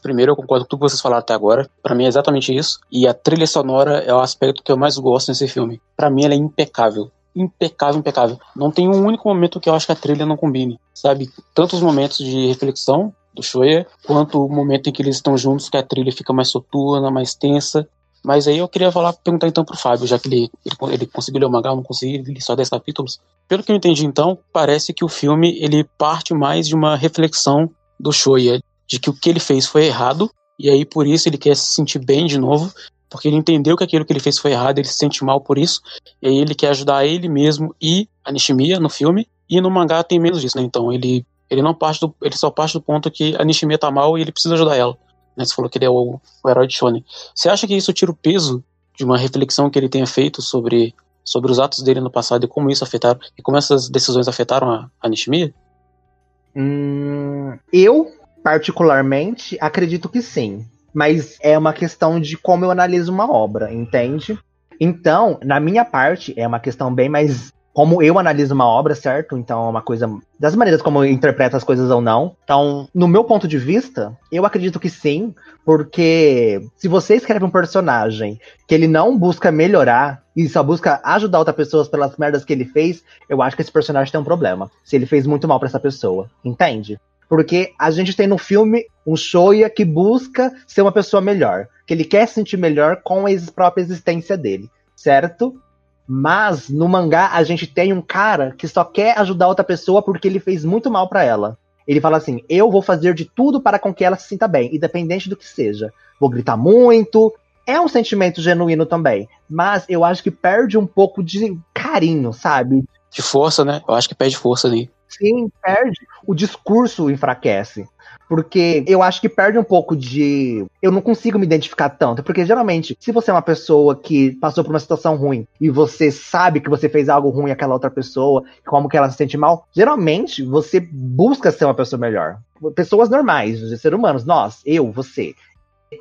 Primeiro, eu concordo com tudo que vocês falaram até agora. Para mim é exatamente isso. E a trilha sonora é o aspecto que eu mais gosto nesse filme. Para mim ela é impecável. Impecável, impecável. Não tem um único momento que eu acho que a trilha não combine, sabe? Tanto os momentos de reflexão do Shoya, quanto o momento em que eles estão juntos, que a trilha fica mais soturna, mais tensa. Mas aí eu queria falar, perguntar então pro Fábio, já que ele, ele, ele conseguiu ler o mangá, não consegui, ele só 10 capítulos. Pelo que eu entendi então, parece que o filme ele parte mais de uma reflexão do Shoya, de que o que ele fez foi errado, e aí por isso ele quer se sentir bem de novo, porque ele entendeu que aquilo que ele fez foi errado, ele se sente mal por isso, e aí ele quer ajudar ele mesmo e a Nishimiya no filme, e no mangá tem menos disso, né? Então ele ele não parte do, ele só parte do ponto que a Nishimiya tá mal e ele precisa ajudar ela. Né? Você falou que ele é o, o herói de Shonen. Você acha que isso tira o peso de uma reflexão que ele tenha feito sobre sobre os atos dele no passado e como isso afetaram e como essas decisões afetaram a, a Nishimiya? Hum, eu particularmente, acredito que sim. Mas é uma questão de como eu analiso uma obra, entende? Então, na minha parte, é uma questão bem mais como eu analiso uma obra, certo? Então é uma coisa das maneiras como eu interpreto as coisas ou não. Então, no meu ponto de vista, eu acredito que sim, porque se você escreve um personagem que ele não busca melhorar e só busca ajudar outras pessoas pelas merdas que ele fez, eu acho que esse personagem tem um problema. Se ele fez muito mal para essa pessoa, entende? Porque a gente tem no filme um Shoya que busca ser uma pessoa melhor, que ele quer se sentir melhor com a própria existência dele, certo? Mas no mangá a gente tem um cara que só quer ajudar outra pessoa porque ele fez muito mal para ela. Ele fala assim: "Eu vou fazer de tudo para com que ela se sinta bem, independente do que seja. Vou gritar muito". É um sentimento genuíno também, mas eu acho que perde um pouco de carinho, sabe? De força, né? Eu acho que perde força ali. Sim, perde. O discurso enfraquece. Porque eu acho que perde um pouco de. Eu não consigo me identificar tanto. Porque geralmente, se você é uma pessoa que passou por uma situação ruim e você sabe que você fez algo ruim àquela outra pessoa, como que ela se sente mal, geralmente você busca ser uma pessoa melhor. Pessoas normais, seres humanos, nós, eu, você.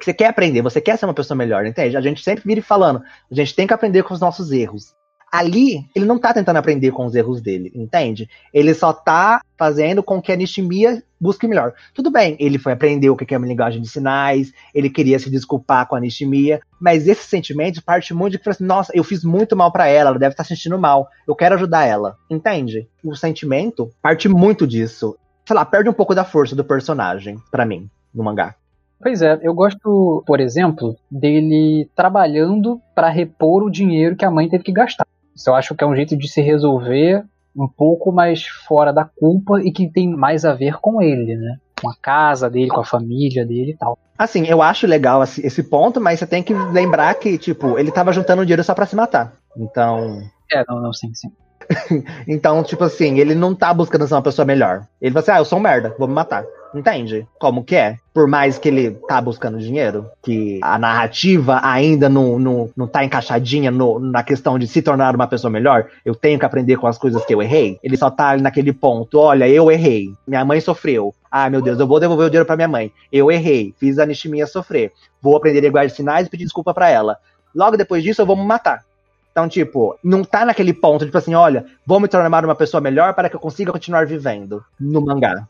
Você quer aprender, você quer ser uma pessoa melhor, entende? A gente sempre vira falando, a gente tem que aprender com os nossos erros ali ele não tá tentando aprender com os erros dele, entende? Ele só tá fazendo com que a Nishimiya busque melhor. Tudo bem, ele foi aprender o que é uma linguagem de sinais, ele queria se desculpar com a Nishimiya, mas esse sentimento parte muito de que, assim, nossa, eu fiz muito mal para ela, ela deve estar tá sentindo mal, eu quero ajudar ela, entende? O sentimento parte muito disso. Sei lá, perde um pouco da força do personagem, para mim, no mangá. Pois é, eu gosto, por exemplo, dele trabalhando para repor o dinheiro que a mãe teve que gastar. Isso eu acho que é um jeito de se resolver um pouco mais fora da culpa e que tem mais a ver com ele, né? Com a casa dele, com a família dele e tal. Assim, eu acho legal esse ponto, mas você tem que lembrar que, tipo, ele tava juntando dinheiro só pra se matar. Então. É, não, não, sim, sim. então, tipo assim, ele não tá buscando ser uma pessoa melhor. Ele fala assim, ah, eu sou um merda, vou me matar. Entende? Como que é? Por mais que ele tá buscando dinheiro, que a narrativa ainda não, não, não tá encaixadinha no, na questão de se tornar uma pessoa melhor, eu tenho que aprender com as coisas que eu errei. Ele só tá naquele ponto, olha, eu errei, minha mãe sofreu. Ah, meu Deus, eu vou devolver o dinheiro para minha mãe. Eu errei, fiz a Nishimiya sofrer. Vou aprender a guardar sinais e pedir desculpa para ela. Logo depois disso, eu vou me matar. Então, tipo, não tá naquele ponto, tipo assim, olha, vou me tornar uma pessoa melhor para que eu consiga continuar vivendo no mangá.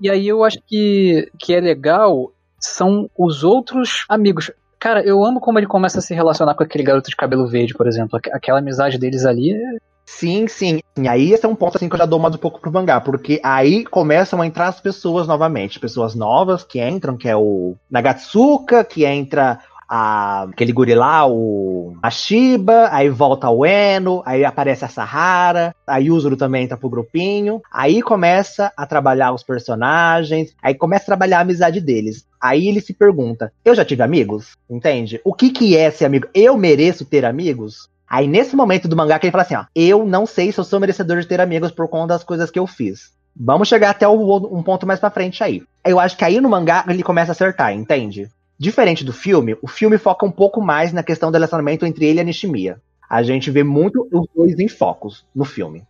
E aí eu acho que, que é legal são os outros amigos. Cara, eu amo como ele começa a se relacionar com aquele garoto de cabelo verde, por exemplo. Aquela amizade deles ali é Sim, sim. E aí esse é um ponto assim que eu já dou mais um pouco pro mangá, porque aí começam a entrar as pessoas novamente, pessoas novas que entram, que é o Nagatsuka, que entra a, aquele guri lá, o Ashiba, aí volta o Eno, aí aparece a Sahara, a Yuzuru também entra pro grupinho, aí começa a trabalhar os personagens, aí começa a trabalhar a amizade deles. Aí ele se pergunta: eu já tive amigos? Entende? O que que é ser amigo? Eu mereço ter amigos? Aí nesse momento do mangá que ele fala assim, ó, eu não sei se eu sou merecedor de ter amigos por conta das coisas que eu fiz. Vamos chegar até um ponto mais pra frente aí. Eu acho que aí no mangá ele começa a acertar, entende? Diferente do filme, o filme foca um pouco mais na questão do relacionamento entre ele e a Nishimiya. A gente vê muito os dois em focos no filme.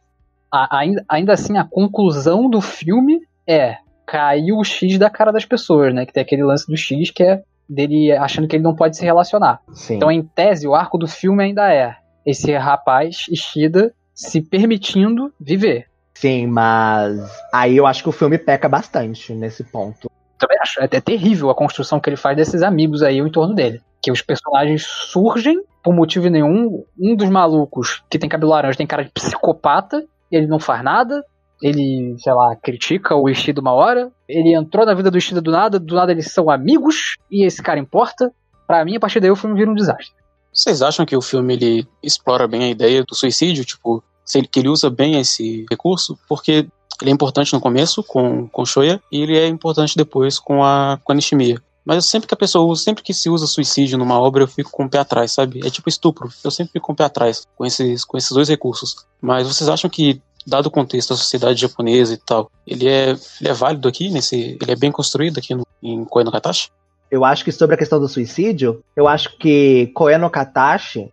A, ainda, ainda assim, a conclusão do filme é caiu o X da cara das pessoas, né? Que tem aquele lance do X que é dele achando que ele não pode se relacionar. Sim. Então, em tese, o arco do filme ainda é esse rapaz, Ishida, se permitindo viver. Sim, mas aí eu acho que o filme peca bastante nesse ponto também acho. É, é terrível a construção que ele faz desses amigos aí em torno dele. Que os personagens surgem por motivo nenhum. Um dos malucos que tem cabelo laranja tem cara de psicopata, ele não faz nada. Ele, sei lá, critica o Ishida uma hora. Ele entrou na vida do Ishida do nada, do nada eles são amigos e esse cara importa. Para mim, a partir daí o filme vira um desastre. Vocês acham que o filme ele explora bem a ideia do suicídio? Tipo, que ele usa bem esse recurso? Porque ele é importante no começo com, com Shoya e ele é importante depois com a, com a Nishimiya. Mas sempre que a pessoa sempre que se usa suicídio numa obra, eu fico com o pé atrás, sabe? É tipo estupro. Eu sempre fico com o pé atrás com esses, com esses dois recursos. Mas vocês acham que, dado o contexto da sociedade japonesa e tal, ele é, ele é válido aqui nesse. Ele é bem construído aqui no, em Koe no? Eu acho que sobre a questão do suicídio, eu acho que Koe no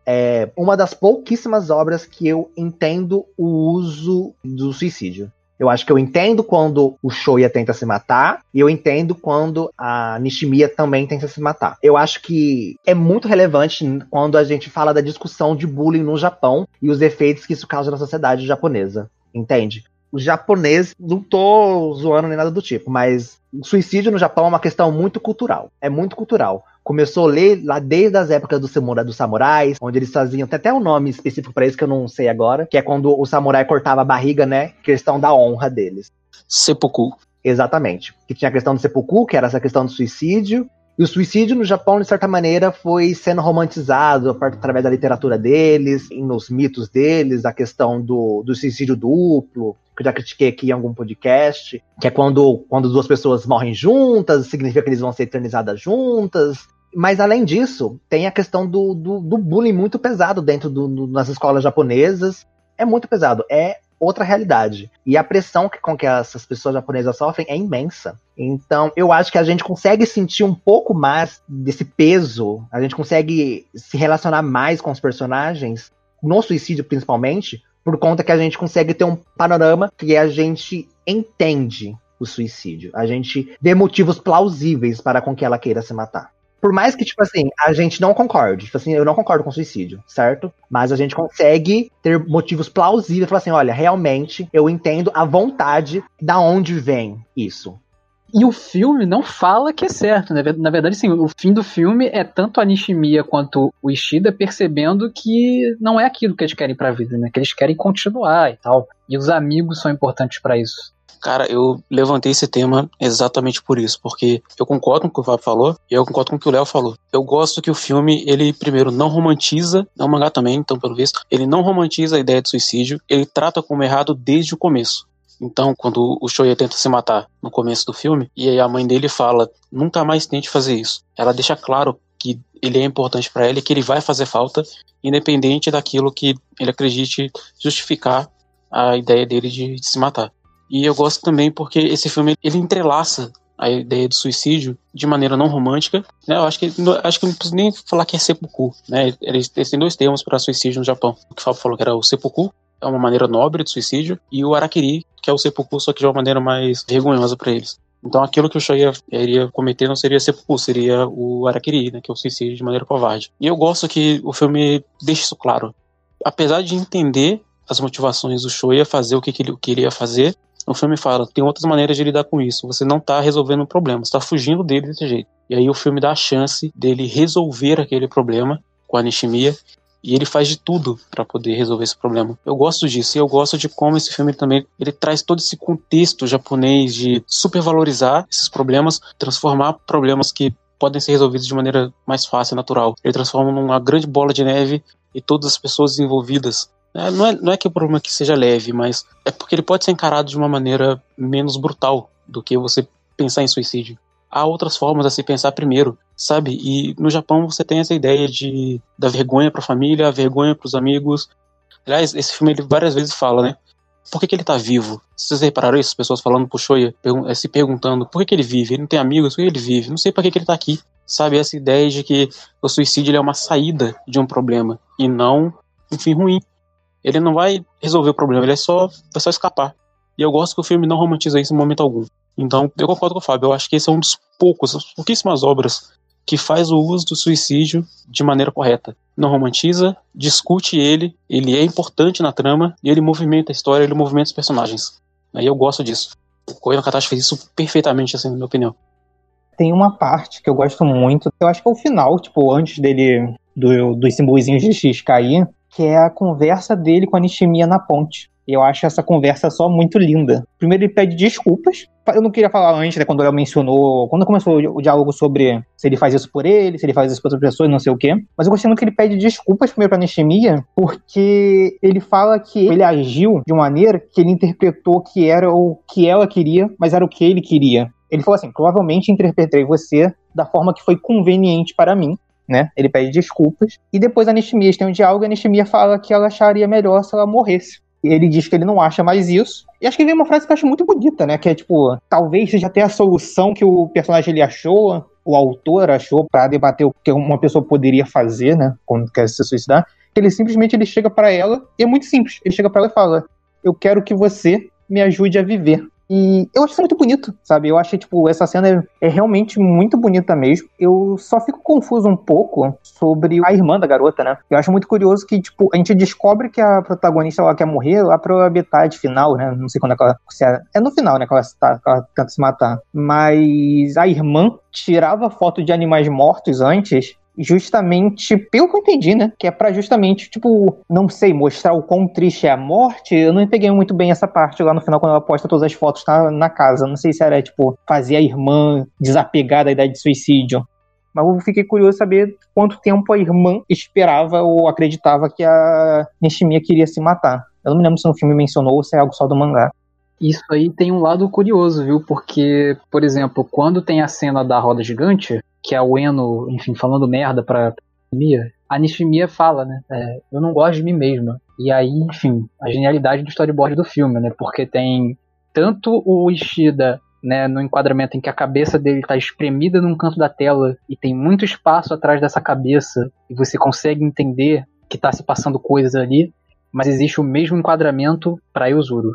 é uma das pouquíssimas obras que eu entendo o uso do suicídio. Eu acho que eu entendo quando o Shoya tenta se matar, e eu entendo quando a Nishimiya também tenta se matar. Eu acho que é muito relevante quando a gente fala da discussão de bullying no Japão e os efeitos que isso causa na sociedade japonesa. Entende? O japonês, não tô zoando nem nada do tipo, mas o suicídio no Japão é uma questão muito cultural. É muito cultural começou a ler lá desde as épocas do samurai, dos samurais, onde eles faziam, tem até um nome específico para isso que eu não sei agora, que é quando o samurai cortava a barriga, né? Questão da honra deles. Seppuku. Exatamente. Que tinha a questão do seppuku, que era essa questão do suicídio, e o suicídio no Japão, de certa maneira, foi sendo romantizado através da literatura deles, nos mitos deles, a questão do, do suicídio duplo, que eu já critiquei aqui em algum podcast, que é quando, quando duas pessoas morrem juntas, significa que eles vão ser eternizadas juntas. Mas além disso, tem a questão do, do, do bullying muito pesado dentro das escolas japonesas. É muito pesado. É outra realidade. E a pressão que, com que essas pessoas japonesas sofrem é imensa. Então, eu acho que a gente consegue sentir um pouco mais desse peso, a gente consegue se relacionar mais com os personagens, no suicídio principalmente, por conta que a gente consegue ter um panorama que a gente entende o suicídio. A gente vê motivos plausíveis para com que ela queira se matar. Por mais que, tipo assim, a gente não concorde. Tipo assim, eu não concordo com suicídio, certo? Mas a gente consegue ter motivos plausíveis. Falar assim, olha, realmente eu entendo a vontade da onde vem isso. E o filme não fala que é certo, né? Na verdade, sim, o fim do filme é tanto a Nishimiya quanto o Ishida percebendo que não é aquilo que eles querem pra vida, né? Que eles querem continuar e tal. E os amigos são importantes para isso. Cara, eu levantei esse tema exatamente por isso, porque eu concordo com o que o Fábio falou e eu concordo com o que o Léo falou. Eu gosto que o filme, ele primeiro não romantiza, é um mangá também, então pelo visto, ele não romantiza a ideia de suicídio, ele trata como errado desde o começo. Então, quando o Shoya tenta se matar no começo do filme, e aí a mãe dele fala: nunca mais tente fazer isso. Ela deixa claro que ele é importante para ela e que ele vai fazer falta, independente daquilo que ele acredite justificar a ideia dele de, de se matar. E eu gosto também porque esse filme ele entrelaça a ideia do suicídio de maneira não romântica. Né? Eu acho que, acho que não preciso nem falar que é seppuku. Né? Eles, têm dois termos para suicídio no Japão. O que o Fábio falou que era o seppuku, é uma maneira nobre de suicídio, e o arakiri, que é o seppuku, só que de uma maneira mais vergonhosa para eles. Então aquilo que o Shoya iria cometer não seria seppuku, seria o arakiri, né, que é o suicídio de maneira covarde. E eu gosto que o filme deixe isso claro. Apesar de entender as motivações do Shoya fazer o que, que ele queria fazer, o filme fala, tem outras maneiras de lidar com isso. Você não tá resolvendo um problema, você tá fugindo dele desse jeito. E aí o filme dá a chance dele resolver aquele problema com a Nishimiya e ele faz de tudo para poder resolver esse problema. Eu gosto disso e eu gosto de como esse filme também ele traz todo esse contexto japonês de supervalorizar esses problemas, transformar problemas que podem ser resolvidos de maneira mais fácil e natural. Ele transforma numa grande bola de neve e todas as pessoas envolvidas. É, não, é, não é que o problema que seja leve, mas é porque ele pode ser encarado de uma maneira menos brutal do que você pensar em suicídio há outras formas a se pensar primeiro, sabe? E no Japão você tem essa ideia de da vergonha para a família, a vergonha para os amigos. Aliás, esse filme ele várias vezes fala, né? Por que, que ele tá vivo? Vocês repararam isso? As pessoas falando pro Shoya, eh, se perguntando por que, que ele vive? Ele não tem amigos, por que ele vive? Não sei por que, que ele tá aqui. Sabe? Essa ideia de que o suicídio é uma saída de um problema e não um fim ruim. Ele não vai resolver o problema, ele é só, é só escapar. E eu gosto que o filme não romantiza isso em momento algum. Então, eu concordo com o Fábio. Eu acho que esse é um dos poucos, pouquíssimas obras que faz o uso do suicídio de maneira correta. Não romantiza, discute ele, ele é importante na trama e ele movimenta a história, ele movimenta os personagens. Aí eu gosto disso. O Koen Katashi fez isso perfeitamente, assim, na minha opinião. Tem uma parte que eu gosto muito, eu acho que é o final, tipo, antes dele, do, dos simbolizinhos de X cair, que é a conversa dele com a Nishimiya na ponte. Eu acho essa conversa só muito linda. Primeiro ele pede desculpas. Eu não queria falar antes, né, quando ela mencionou, quando começou o diálogo sobre se ele faz isso por ele, se ele faz isso por outras pessoas, não sei o quê. Mas eu gostei muito que ele pede desculpas primeiro pra Nishimiya, porque ele fala que ele agiu de maneira que ele interpretou que era o que ela queria, mas era o que ele queria. Ele falou assim: provavelmente interpretei você da forma que foi conveniente para mim, né? Ele pede desculpas. E depois a Nishimiya tem um diálogo e a Nishimiya fala que ela acharia melhor se ela morresse ele diz que ele não acha mais isso. E acho que tem uma frase que eu acho muito bonita, né? Que é tipo, talvez seja até a solução que o personagem ele achou, o autor achou para debater o que uma pessoa poderia fazer, né? Quando quer se suicidar. Ele simplesmente ele chega para ela e é muito simples. Ele chega para ela e fala: "Eu quero que você me ajude a viver". E eu acho isso muito bonito, sabe? Eu acho tipo, essa cena é, é, realmente muito bonita mesmo. Eu só fico confuso um pouco sobre a irmã da garota, né? Eu acho muito curioso que, tipo, a gente descobre que a protagonista ela quer morrer lá pro habitat final, né? Não sei quando é que ela. É, é no final, né? Que ela, tá, que ela tenta se matar. Mas a irmã tirava foto de animais mortos antes justamente pelo que eu entendi, né? Que é para justamente, tipo, não sei, mostrar o quão triste é a morte. Eu não peguei muito bem essa parte lá no final, quando ela posta todas as fotos na, na casa. Não sei se era, tipo, fazer a irmã desapegar da ideia de suicídio. Mas eu fiquei curioso saber quanto tempo a irmã esperava ou acreditava que a Nishimiya queria se matar. Eu não me lembro se no filme mencionou ou se é algo só do mangá. Isso aí tem um lado curioso, viu? Porque, por exemplo, quando tem a cena da roda gigante, que é o Eno, enfim, falando merda pra Nishimiya, a Nishimiya fala, né? É, eu não gosto de mim mesma. E aí, enfim, a genialidade do storyboard do filme, né? Porque tem tanto o Ishida, né, no enquadramento em que a cabeça dele está espremida num canto da tela e tem muito espaço atrás dessa cabeça e você consegue entender que está se passando coisas ali, mas existe o mesmo enquadramento para Yuzuru.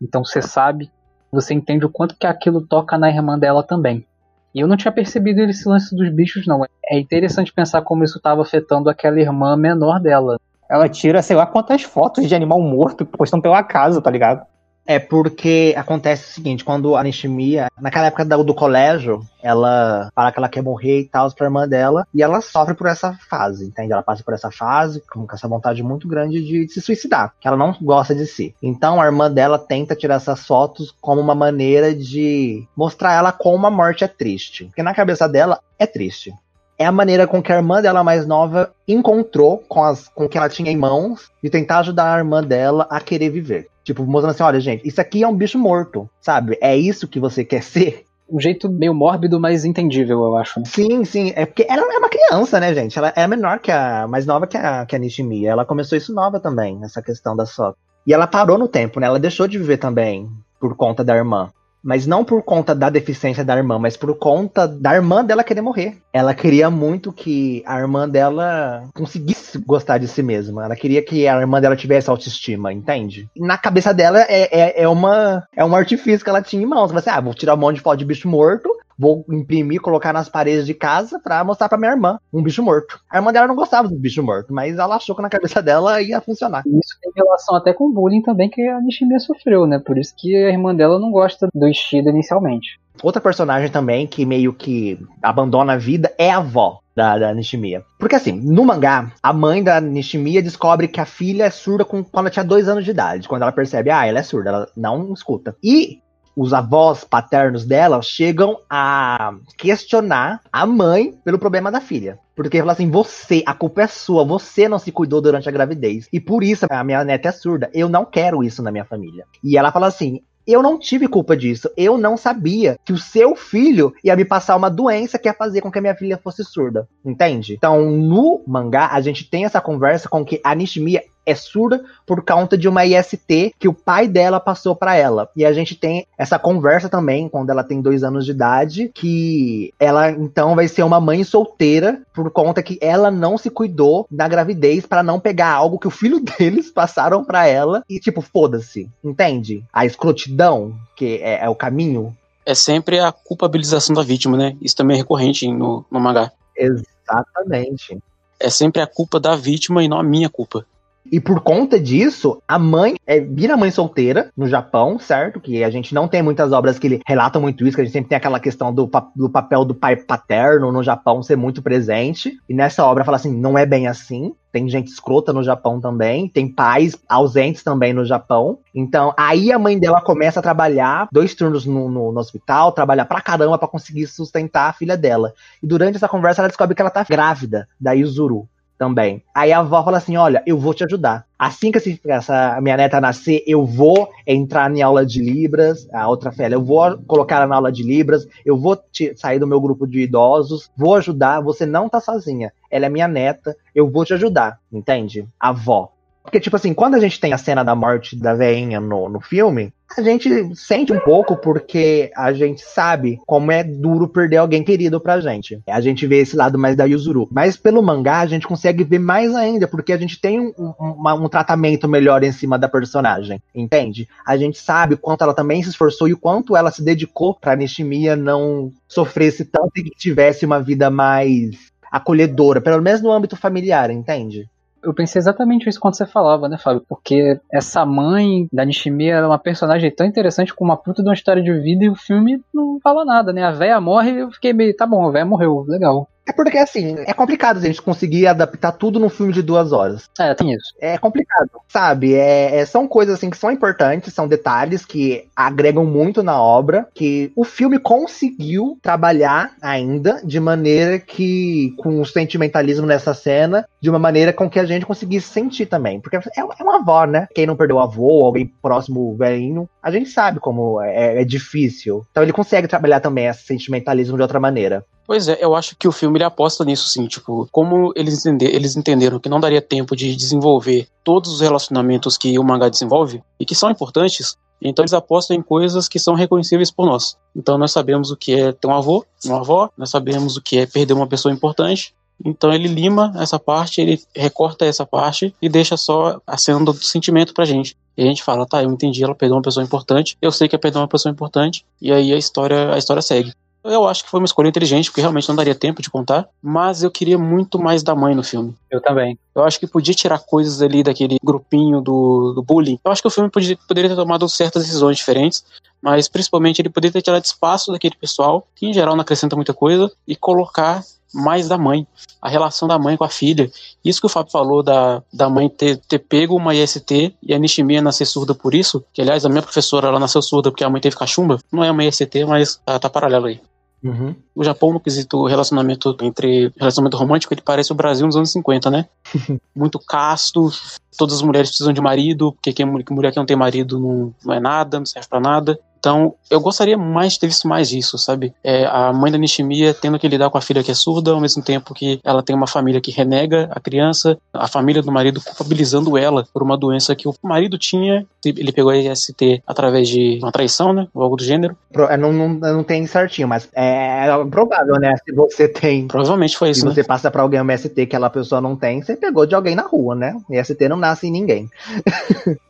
Então você sabe, você entende o quanto que aquilo toca na irmã dela também. E eu não tinha percebido esse lance dos bichos, não. É interessante pensar como isso estava afetando aquela irmã menor dela. Ela tira, sei lá, quantas fotos de animal morto postando pela casa, tá ligado? É porque acontece o seguinte, quando a Nishimiya, naquela época do, do colégio, ela fala que ela quer morrer e tal pra irmã dela, e ela sofre por essa fase, entende? Ela passa por essa fase com essa vontade muito grande de se suicidar, que ela não gosta de si. Então a irmã dela tenta tirar essas fotos como uma maneira de mostrar ela como a morte é triste. Porque na cabeça dela é triste é a maneira com que a irmã dela mais nova encontrou com, as, com o que ela tinha em mãos de tentar ajudar a irmã dela a querer viver. Tipo, mostrando assim, olha, gente, isso aqui é um bicho morto, sabe? É isso que você quer ser? Um jeito meio mórbido, mas entendível, eu acho. Sim, sim. É porque ela é uma criança, né, gente? Ela é menor que a. mais nova que a, que a Nishimi. Ela começou isso nova também, essa questão da foto. E ela parou no tempo, né? Ela deixou de viver também por conta da irmã. Mas não por conta da deficiência da irmã, mas por conta da irmã dela querer morrer. Ela queria muito que a irmã dela conseguisse gostar de si mesma. Ela queria que a irmã dela tivesse autoestima, entende? Na cabeça dela é, é, é, uma, é um artifício que ela tinha em mãos. Ela assim, ah, vou tirar um monte de foto de bicho morto vou imprimir, colocar nas paredes de casa pra mostrar pra minha irmã um bicho morto. A irmã dela não gostava do bicho morto, mas ela achou que na cabeça dela ia funcionar. Tem relação até com o bullying também que a Nishimiya sofreu, né? Por isso que a irmã dela não gosta do Ishida inicialmente. Outra personagem também que meio que abandona a vida é a avó da, da Nishimiya. Porque assim, no mangá, a mãe da Nishimiya descobre que a filha é surda com, quando ela tinha dois anos de idade. Quando ela percebe, ah, ela é surda, ela não escuta. E os avós paternos dela chegam a questionar a mãe pelo problema da filha. Porque fala assim: você, a culpa é sua, você não se cuidou durante a gravidez. E por isso a minha neta é surda. Eu não quero isso na minha família. E ela fala assim: eu não tive culpa disso. Eu não sabia que o seu filho ia me passar uma doença que ia fazer com que a minha filha fosse surda. Entende? Então, no mangá, a gente tem essa conversa com que a Nishimiya é surda por conta de uma IST que o pai dela passou para ela. E a gente tem essa conversa também quando ela tem dois anos de idade, que ela então vai ser uma mãe solteira por conta que ela não se cuidou na gravidez para não pegar algo que o filho deles passaram para ela e tipo foda-se, entende? A escrotidão que é, é o caminho é sempre a culpabilização da vítima, né? Isso também é recorrente no, no mangá. Exatamente. É sempre a culpa da vítima e não a minha culpa. E por conta disso, a mãe é, vira mãe solteira no Japão, certo? Que a gente não tem muitas obras que relatam muito isso, que a gente sempre tem aquela questão do, do papel do pai paterno no Japão ser muito presente. E nessa obra fala assim, não é bem assim. Tem gente escrota no Japão também, tem pais ausentes também no Japão. Então, aí a mãe dela começa a trabalhar dois turnos no, no, no hospital, trabalhar pra caramba para conseguir sustentar a filha dela. E durante essa conversa ela descobre que ela tá grávida da Yuzuru também. Aí a avó fala assim: Olha, eu vou te ajudar. Assim que essa minha neta nascer, eu vou entrar em aula de Libras. A outra filha, eu vou colocar ela na aula de Libras, eu vou te, sair do meu grupo de idosos, vou ajudar. Você não tá sozinha. Ela é minha neta, eu vou te ajudar, entende? A avó. Porque, tipo assim, quando a gente tem a cena da morte da veinha no, no filme, a gente sente um pouco porque a gente sabe como é duro perder alguém querido pra gente. A gente vê esse lado mais da Yuzuru. Mas pelo mangá a gente consegue ver mais ainda, porque a gente tem um, um, um tratamento melhor em cima da personagem, entende? A gente sabe o quanto ela também se esforçou e o quanto ela se dedicou pra Nishimiya não sofresse tanto e que tivesse uma vida mais acolhedora, pelo menos no âmbito familiar, entende? Eu pensei exatamente isso quando você falava, né, Fábio? Porque essa mãe da Nishimiya era uma personagem tão interessante com uma puta de uma história de vida e o filme não fala nada, né? A véia morre e eu fiquei meio, tá bom, a véia morreu, legal. É porque, assim, é complicado a gente conseguir adaptar tudo num filme de duas horas. É, tem isso. É complicado, sabe? É, é, são coisas, assim, que são importantes, são detalhes que agregam muito na obra, que o filme conseguiu trabalhar ainda de maneira que, com o sentimentalismo nessa cena, de uma maneira com que a gente conseguisse sentir também. Porque é, é uma avó, né? Quem não perdeu o avô, alguém próximo, velhinho, a gente sabe como é, é difícil. Então ele consegue trabalhar também esse sentimentalismo de outra maneira. Pois é, eu acho que o filme ele aposta nisso, sim. Tipo, como eles, entender, eles entenderam que não daria tempo de desenvolver todos os relacionamentos que o mangá desenvolve e que são importantes, então eles apostam em coisas que são reconhecíveis por nós. Então nós sabemos o que é ter um avô, uma avó, nós sabemos o que é perder uma pessoa importante. Então ele lima essa parte, ele recorta essa parte e deixa só a cena do sentimento pra gente. E a gente fala, tá, eu entendi, ela perdeu uma pessoa importante, eu sei que é perder uma pessoa importante, e aí a história, a história segue. Eu acho que foi uma escolha inteligente, porque realmente não daria tempo de contar, mas eu queria muito mais da mãe no filme. Eu também. Eu acho que podia tirar coisas ali daquele grupinho do, do bullying. Eu acho que o filme podia, poderia ter tomado certas decisões diferentes, mas principalmente ele poderia ter tirado espaço daquele pessoal, que em geral não acrescenta muita coisa, e colocar mais da mãe, a relação da mãe com a filha. Isso que o Fábio falou da, da mãe ter, ter pego uma IST e a Nishimiya nascer surda por isso, que aliás a minha professora ela nasceu surda porque a mãe teve cachumba, não é uma IST, mas tá, tá paralelo aí. Uhum. O Japão, no quesito relacionamento entre relacionamento romântico, ele parece o Brasil nos anos 50, né? Muito casto, todas as mulheres precisam de marido, porque quem, mulher que não tem marido não, não é nada, não serve para nada. Então, eu gostaria mais de ter visto mais disso, sabe? É, a mãe da Nishimiya tendo que lidar com a filha que é surda, ao mesmo tempo que ela tem uma família que renega a criança, a família do marido culpabilizando ela por uma doença que o marido tinha, ele pegou a IST através de uma traição, né? Ou algo do gênero. Pro- Não, não, não tem certinho, mas é provável, né? Se você tem. Provavelmente foi Se isso, né? você passa pra alguém uma ST que aquela pessoa não tem, você pegou de alguém na rua, né? E ST não nasce em ninguém.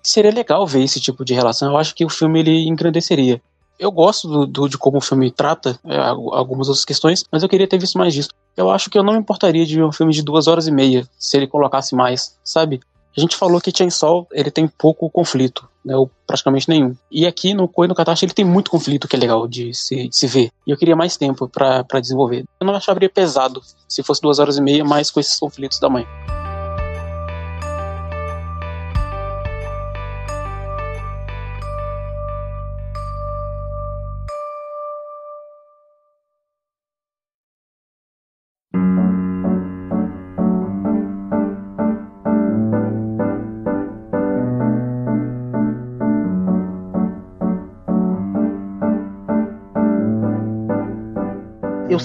Seria legal ver esse tipo de relação. Eu acho que o filme ele engrandeceria. Eu gosto do, do- de como o filme trata é, al- algumas outras questões, mas eu queria ter visto mais disso. Eu acho que eu não me importaria de ver um filme de duas horas e meia se ele colocasse mais, sabe? A gente falou que Chainsaw ele tem pouco conflito, né, ou praticamente nenhum. E aqui no Koi no Katashi ele tem muito conflito que é legal de se, de se ver. E eu queria mais tempo pra desenvolver. Eu não acharia pesado se fosse duas horas e meia, mais com esses conflitos da mãe.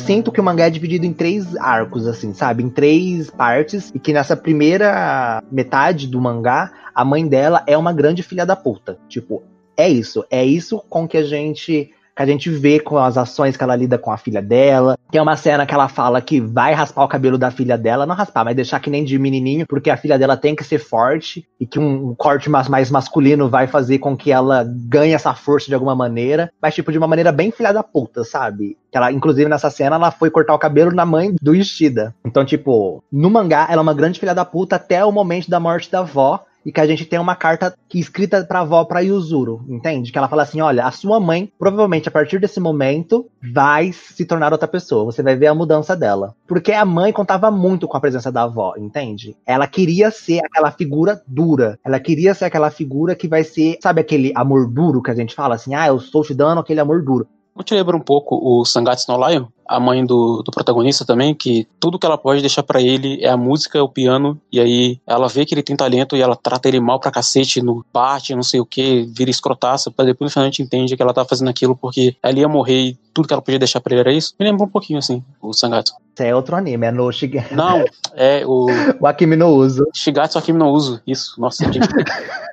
Sinto que o mangá é dividido em três arcos, assim, sabe? Em três partes. E que nessa primeira metade do mangá, a mãe dela é uma grande filha da puta. Tipo, é isso. É isso com que a gente. Que a gente vê com as ações que ela lida com a filha dela. Tem uma cena que ela fala que vai raspar o cabelo da filha dela. Não raspar, mas deixar que nem de menininho, porque a filha dela tem que ser forte. E que um, corte mais, mais masculino vai fazer com que ela ganhe essa força de alguma maneira. Mas, tipo, de uma maneira bem filha da puta, sabe? Que ela, inclusive, nessa cena, ela foi cortar o cabelo na mãe do Ishida. Então, tipo, no mangá, ela é uma grande filha da puta até o momento da morte da avó. E que a gente tem uma carta que escrita pra avó pra Yuzuru, entende? Que ela fala assim: olha, a sua mãe, provavelmente a partir desse momento, vai se tornar outra pessoa. Você vai ver a mudança dela. Porque a mãe contava muito com a presença da avó, entende? Ela queria ser aquela figura dura. Ela queria ser aquela figura que vai ser, sabe aquele amor duro que a gente fala assim: ah, eu estou te dando aquele amor duro. Te lembra um pouco o Sangatsu no Lion? A mãe do, do protagonista também, que tudo que ela pode deixar pra ele é a música, é o piano, e aí ela vê que ele tem talento e ela trata ele mal pra cacete, no bate, não sei o que, vira escrotaça, pra depois no final a gente entende que ela tá fazendo aquilo porque ela ia morrer e tudo que ela podia deixar pra ele era isso. Me lembra um pouquinho assim, o Sangatsu. Isso é outro anime, é no Shig... Não, é o o Akimi no Uso. Shigatsu Akimi no Uso. Isso, nossa, gente.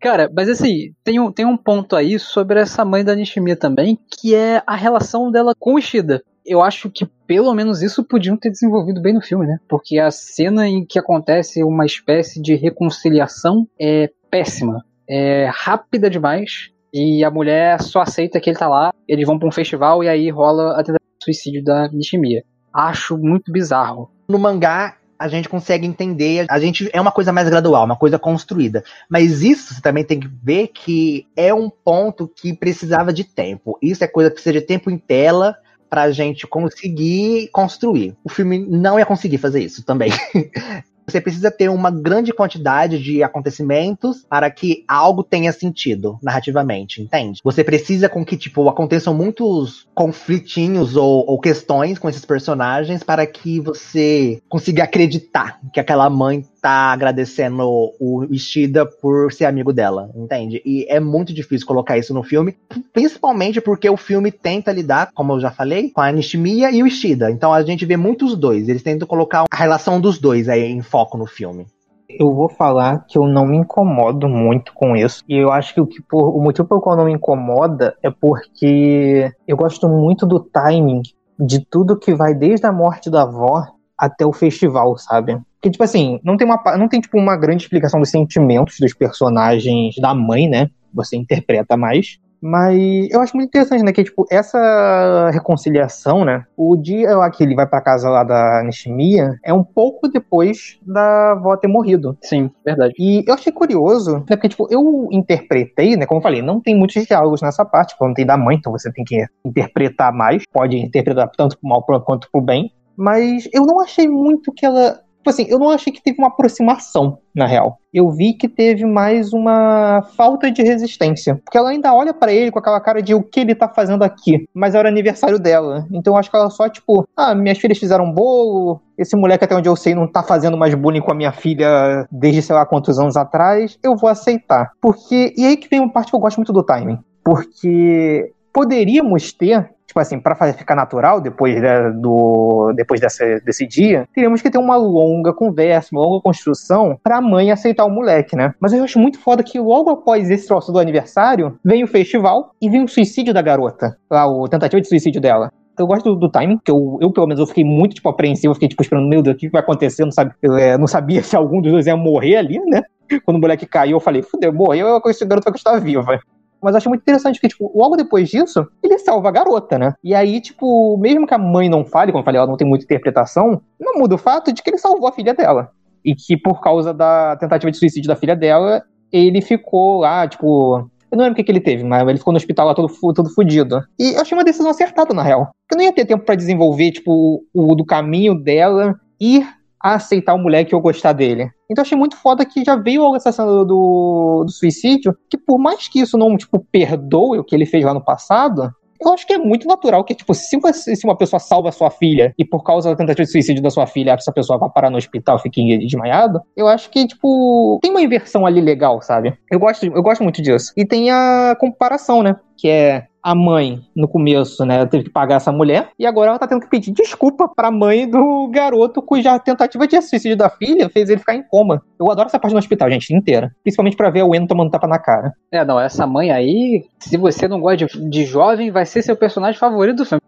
Cara, mas assim, tem um, tem um ponto aí sobre essa mãe da Nishimiya também, que é a relação dela com o Ishida. Eu acho que pelo menos isso podiam ter desenvolvido bem no filme, né? Porque a cena em que acontece uma espécie de reconciliação é péssima. É rápida demais. E a mulher só aceita que ele tá lá, eles vão pra um festival e aí rola a tentativa de suicídio da Nishimiya. Acho muito bizarro. No mangá, a gente consegue entender, a gente é uma coisa mais gradual, uma coisa construída. Mas isso você também tem que ver que é um ponto que precisava de tempo. Isso é coisa que precisa de tempo em tela pra gente conseguir construir. O filme não ia conseguir fazer isso também. Você precisa ter uma grande quantidade de acontecimentos para que algo tenha sentido narrativamente, entende? Você precisa com que, tipo, aconteçam muitos conflitinhos ou, ou questões com esses personagens para que você consiga acreditar que aquela mãe tá agradecendo o Ishida por ser amigo dela, entende? E é muito difícil colocar isso no filme, principalmente porque o filme tenta lidar, como eu já falei, com a Nishimiya e o Ishida. Então a gente vê muitos dois, eles tentam colocar a relação dos dois aí em foco no filme. Eu vou falar que eu não me incomodo muito com isso. E eu acho que o, que por, o motivo pelo qual não me incomoda é porque eu gosto muito do timing de tudo que vai desde a morte da avó até o festival, sabe? Porque, tipo assim, não tem, uma, não tem tipo, uma grande explicação dos sentimentos dos personagens da mãe, né? Você interpreta mais. Mas eu acho muito interessante, né? Que, tipo, essa reconciliação, né? O dia lá que ele vai pra casa lá da Nishimiya é um pouco depois da avó ter morrido. Sim, verdade. E eu achei curioso, né? Porque, tipo, eu interpretei, né? Como eu falei, não tem muitos diálogos nessa parte, tipo, não tem da mãe, então você tem que interpretar mais. Pode interpretar tanto pro mal quanto pro bem. Mas eu não achei muito que ela. Tipo assim, eu não achei que teve uma aproximação, na real. Eu vi que teve mais uma falta de resistência. Porque ela ainda olha para ele com aquela cara de o que ele tá fazendo aqui. Mas era aniversário dela. Então eu acho que ela só, tipo, ah, minhas filhas fizeram um bolo. Esse moleque, até onde eu sei, não tá fazendo mais bullying com a minha filha desde sei lá quantos anos atrás. Eu vou aceitar. Porque. E aí que vem uma parte que eu gosto muito do timing. porque poderíamos ter tipo assim, para ficar natural depois, né, do, depois dessa, desse dia, teríamos que ter uma longa conversa, uma longa construção pra mãe aceitar o moleque, né? Mas eu acho muito foda que logo após esse troço do aniversário, vem o festival e vem o suicídio da garota. Lá, a tentativa de suicídio dela. Eu gosto do, do timing, que eu, eu, pelo menos, eu fiquei muito, tipo, apreensivo, fiquei, tipo, esperando, meu Deus, o que vai acontecer? Eu não, sabe, eu, é, não sabia se algum dos dois ia morrer ali, né? Quando o moleque caiu, eu falei, fudeu, morreu, esse garoto vai estar viva. Mas eu acho muito interessante que, tipo, logo depois disso, ele salva a garota, né? E aí, tipo, mesmo que a mãe não fale, como eu falei, ela não tem muita interpretação, não muda o fato de que ele salvou a filha dela. E que por causa da tentativa de suicídio da filha dela, ele ficou lá, tipo, eu não lembro o que, que ele teve, mas ele ficou no hospital lá todo, todo fudido. E eu achei uma decisão acertada, na real. Porque não ia ter tempo para desenvolver, tipo, o do caminho dela ir a aceitar o moleque ou gostar dele. Então achei muito foda que já veio essa cena do, do, do, suicídio, que por mais que isso não, tipo, perdoe o que ele fez lá no passado, eu acho que é muito natural que, tipo, se, você, se uma pessoa salva sua filha e por causa da tentativa de suicídio da sua filha, essa pessoa vai parar no hospital e fique desmaiado, eu acho que, tipo, tem uma inversão ali legal, sabe? Eu gosto, eu gosto muito disso. E tem a comparação, né? Que é a mãe, no começo, né, teve que pagar essa mulher, e agora ela tá tendo que pedir desculpa pra mãe do garoto cuja tentativa de suicídio da filha fez ele ficar em coma. Eu adoro essa parte no hospital, gente, inteira. Principalmente pra ver o Eno tomando tapa na cara. É, não, essa mãe aí, se você não gosta de, de jovem, vai ser seu personagem favorito do filme.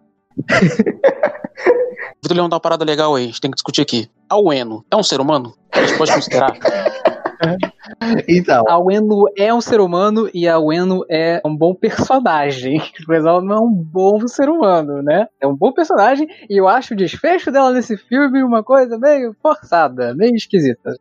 Vitor Leão dá uma parada legal aí, a gente tem que discutir aqui. A Ueno é um ser humano? A gente pode considerar? então. A Wenu é um ser humano e a Wenu é um bom personagem. Mas ela não é um bom ser humano, né? É um bom personagem e eu acho o desfecho dela nesse filme uma coisa meio forçada, meio esquisita.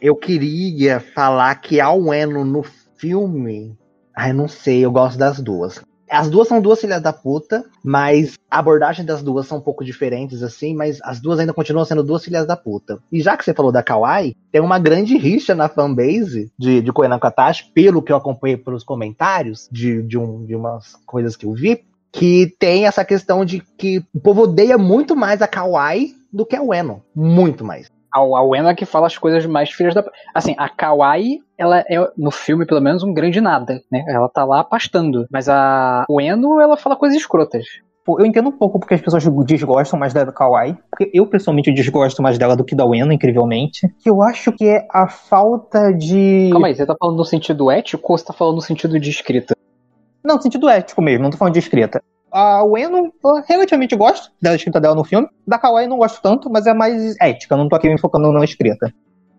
Eu queria falar que a Wenu no filme. Ai, não sei, eu gosto das duas. As duas são duas filhas da puta, mas a abordagem das duas são um pouco diferentes, assim, mas as duas ainda continuam sendo duas filhas da puta. E já que você falou da Kawaii, tem uma grande rixa na fanbase de, de Koena Katashi, pelo que eu acompanhei pelos comentários de, de, um, de umas coisas que eu vi, que tem essa questão de que o povo odeia muito mais a Kawaii do que a Ueno. Muito mais a, a é que fala as coisas mais filhas da. Assim, a Kawaii, ela é, no filme, pelo menos, um grande nada, né? Ela tá lá pastando. Mas a Ueno, ela fala coisas escrotas. Eu entendo um pouco porque as pessoas desgostam mais da Kawaii. Porque eu, pessoalmente, desgosto mais dela do que da Ueno, incrivelmente. Que eu acho que é a falta de. Calma aí, você tá falando no sentido ético ou você tá falando no sentido de escrita? Não, no sentido ético mesmo, não tô falando de escrita. A Ueno, eu relativamente gosto da escrita dela no filme. Da Kawaii não gosto tanto, mas é mais ética, não tô aqui me focando na escrita.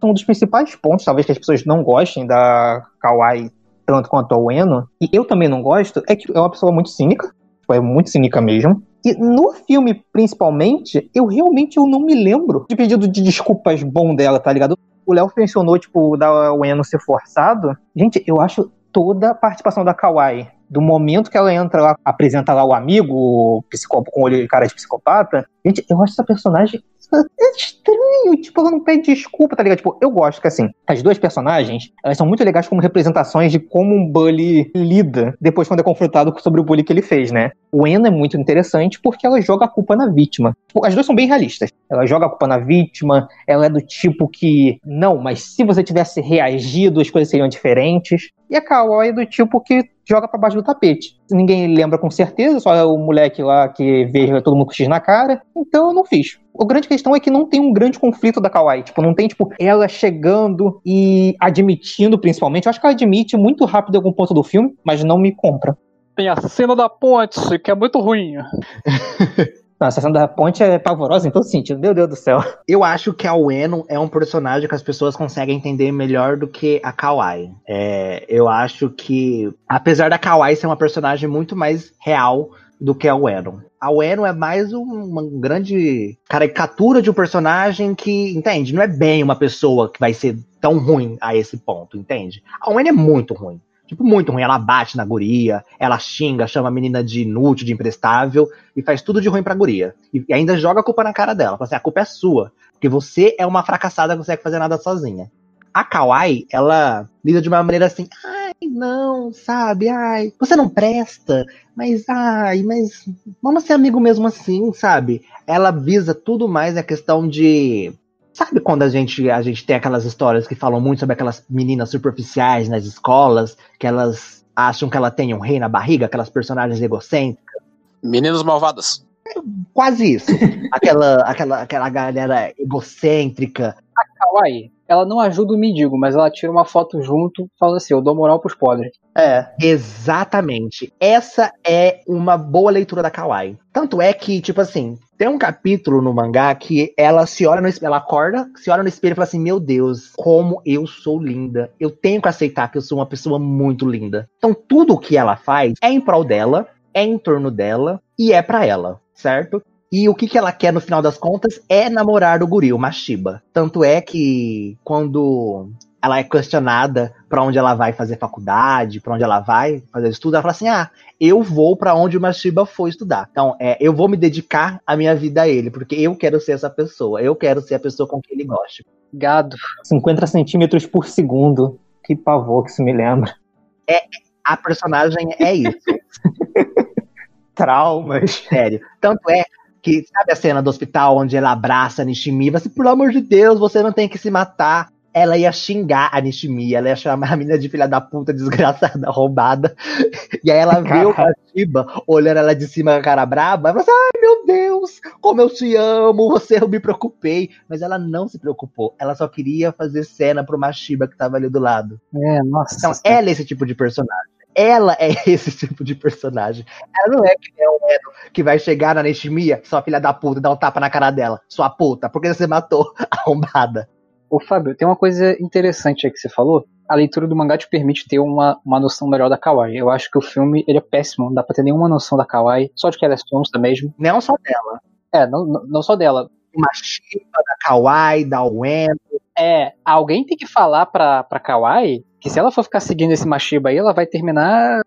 Um dos principais pontos, talvez que as pessoas não gostem da Kawaii tanto quanto a Ueno, e eu também não gosto, é que é uma pessoa muito cínica, tipo, é muito cínica mesmo. E no filme, principalmente, eu realmente eu não me lembro de pedido de desculpas bom dela, tá ligado? O Léo mencionou, tipo, da Ueno ser forçado. Gente, eu acho toda a participação da Kawaii do momento que ela entra lá, apresenta lá o amigo, o psicólogo com olho de cara de psicopata. Gente, eu acho essa personagem é estranho, tipo, ela não pede desculpa, tá ligado? Tipo, eu gosto que, assim, as duas personagens, elas são muito legais como representações de como um bully lida depois quando é confrontado sobre o bullying que ele fez, né? O Anna é muito interessante porque ela joga a culpa na vítima. Tipo, as duas são bem realistas. Ela joga a culpa na vítima, ela é do tipo que, não, mas se você tivesse reagido, as coisas seriam diferentes. E a Kawaii é do tipo que joga para baixo do tapete. Ninguém lembra com certeza, só é o moleque lá que vê todo mundo com X na cara. Então eu não fiz. A grande questão é que não tem um grande conflito da Kawaii. Tipo, não tem, tipo, ela chegando e admitindo, principalmente. Eu acho que ela admite muito rápido em algum ponto do filme, mas não me compra. Tem a cena da ponte, que é muito ruim. a cena da ponte é pavorosa em todo sentido, meu Deus do céu. Eu acho que a Ueno é um personagem que as pessoas conseguem entender melhor do que a Kawaii. É, eu acho que, apesar da Kawaii ser uma personagem muito mais real do que a Ueno. A Ueno é mais uma grande caricatura de um personagem que, entende, não é bem uma pessoa que vai ser tão ruim a esse ponto, entende? A Ueno é muito ruim. Tipo, muito ruim. Ela bate na guria, ela xinga, chama a menina de inútil, de imprestável, e faz tudo de ruim pra guria. E, e ainda joga a culpa na cara dela. Fala assim, a culpa é sua. Porque você é uma fracassada não consegue fazer nada sozinha. A Kawaii, ela lida de uma maneira assim, ai, não, sabe, ai, você não presta, mas ai, mas vamos ser amigo mesmo assim, sabe? Ela visa tudo mais a questão de Sabe quando a gente, a gente tem aquelas histórias que falam muito sobre aquelas meninas superficiais nas escolas, que elas acham que ela tem um rei na barriga, aquelas personagens egocêntricas. Meninas malvadas. Quase isso. aquela, aquela, aquela galera egocêntrica. A Kawaii, ela não ajuda o mendigo, mas ela tira uma foto junto falando assim: eu dou moral pros pobres. É. Exatamente. Essa é uma boa leitura da Kawaii. Tanto é que, tipo assim, tem um capítulo no mangá que ela se olha no espelho, ela acorda, se olha no espelho e fala assim: Meu Deus, como eu sou linda. Eu tenho que aceitar que eu sou uma pessoa muito linda. Então, tudo o que ela faz é em prol dela, é em torno dela e é para ela, certo? E o que, que ela quer no final das contas é namorar o guri, o Mashiba. Tanto é que quando ela é questionada para onde ela vai fazer faculdade, para onde ela vai fazer estudo, ela fala assim: "Ah, eu vou para onde o Mashiba foi estudar. Então, é, eu vou me dedicar a minha vida a ele, porque eu quero ser essa pessoa. Eu quero ser a pessoa com quem ele gosta." Gado. 50 centímetros por segundo. Que pavor que isso me lembra. A personagem é isso. Traumas. Sério. Tanto é que, sabe a cena do hospital onde ela abraça a Nishimi e fala assim, pelo amor de Deus, você não tem que se matar. Ela ia xingar a Nishimi, ela ia chamar a menina de filha da puta, desgraçada, roubada. E aí ela vê o Kashiba olhando ela de cima com a cara braba, ela fala assim, ai meu Deus, como eu te amo, você eu me preocupei. Mas ela não se preocupou, ela só queria fazer cena pro Mashiba que tava ali do lado. É, nossa. Então, ela é esse tipo de personagem. Ela é esse tipo de personagem. Ela não é que o Eno que vai chegar na Nishimiya, sua filha da puta, e dar um tapa na cara dela. Sua puta, porque você matou a arrombada. Ô, Fábio, tem uma coisa interessante aí que você falou. A leitura do mangá te permite ter uma, uma noção melhor da Kawaii. Eu acho que o filme ele é péssimo, não dá pra ter nenhuma noção da Kawaii, só de que ela é sonsa mesmo. Não só dela. É, não, não- só dela. O Mashiba, da Kawaii, da Ueno. É, alguém tem que falar pra, pra Kawaii que se ela for ficar seguindo esse Mashiba aí, ela vai terminar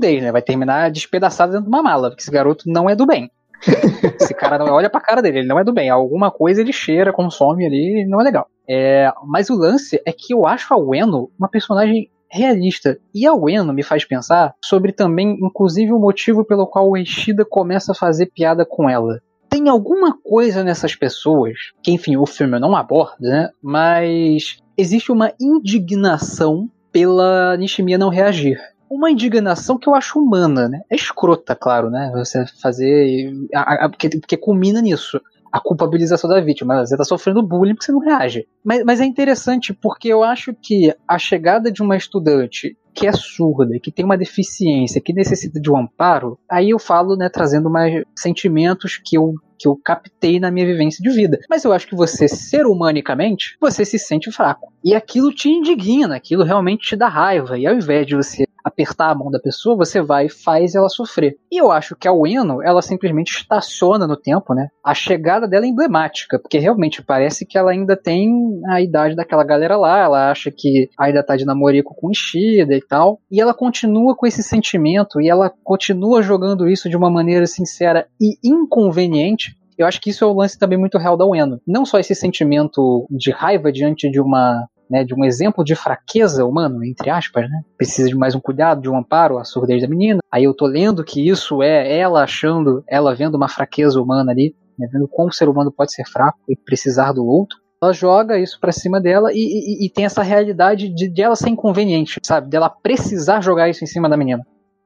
days, né? Vai terminar despedaçada dentro de uma mala, porque esse garoto não é do bem. esse cara não olha pra cara dele, ele não é do bem. Alguma coisa ele cheira, consome ali, não é legal. É, mas o lance é que eu acho a Ueno uma personagem realista. E a Ueno me faz pensar sobre também, inclusive, o motivo pelo qual o Ishida começa a fazer piada com ela tem alguma coisa nessas pessoas, que enfim, o filme não aborda, né? Mas existe uma indignação pela Nishimiya não reagir. Uma indignação que eu acho humana, né? É escrota, claro, né? Você fazer. a- a- porque, porque culmina nisso. A culpabilização da vítima. Você tá sofrendo bullying porque você não reage. Mas, mas é interessante porque eu acho que a chegada de uma estudante que é surda, que tem uma deficiência, que necessita de um amparo, aí eu falo, né, trazendo mais sentimentos que eu que eu captei na minha vivência de vida. Mas eu acho que você, ser humanicamente, você se sente fraco. E aquilo te indigna, aquilo realmente te dá raiva. E ao invés de você apertar a mão da pessoa, você vai e faz ela sofrer. E eu acho que a Ueno, ela simplesmente estaciona no tempo, né? A chegada dela é emblemática, porque realmente parece que ela ainda tem a idade daquela galera lá, ela acha que ainda tá de namorico com Ishida e tal, e ela continua com esse sentimento, e ela continua jogando isso de uma maneira sincera e inconveniente, eu acho que isso é o lance também muito real da Ueno. Não só esse sentimento de raiva diante de uma né, de um exemplo de fraqueza humana, entre aspas, né? Precisa de mais um cuidado, de um amparo, a surdez da menina. Aí eu tô lendo que isso é ela achando, ela vendo uma fraqueza humana ali, né, vendo como o ser humano pode ser fraco e precisar do outro. Ela joga isso pra cima dela e, e- e tem essa realidade de, de ela ser inconveniente, sabe? Dela precisar jogar isso em cima da menina.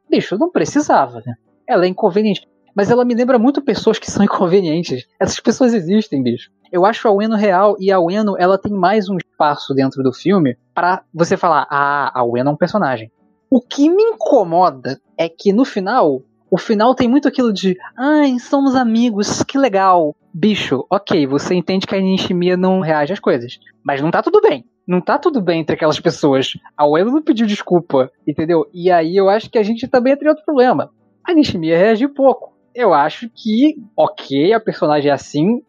Bicho, não precisava, né? Ela é inconveniente. Mas ela me lembra muito pessoas que são inconvenientes. Essas pessoas existem, bicho. Eu acho a Ueno real e a Ueno ela tem mais um espaço dentro do filme pra você falar, ah, a Ueno é um personagem. O que me incomoda é que no final, o final tem muito aquilo de, ai, somos amigos, que legal. Bicho, ok, você entende que a Nishimiya não reage às coisas, mas não tá tudo bem. Não tá tudo bem entre aquelas pessoas. A Ueno não pediu desculpa, entendeu? E aí eu acho que a gente também tem outro problema. A Nishimiya reagiu pouco. Eu acho que, ok, a personagem é assim,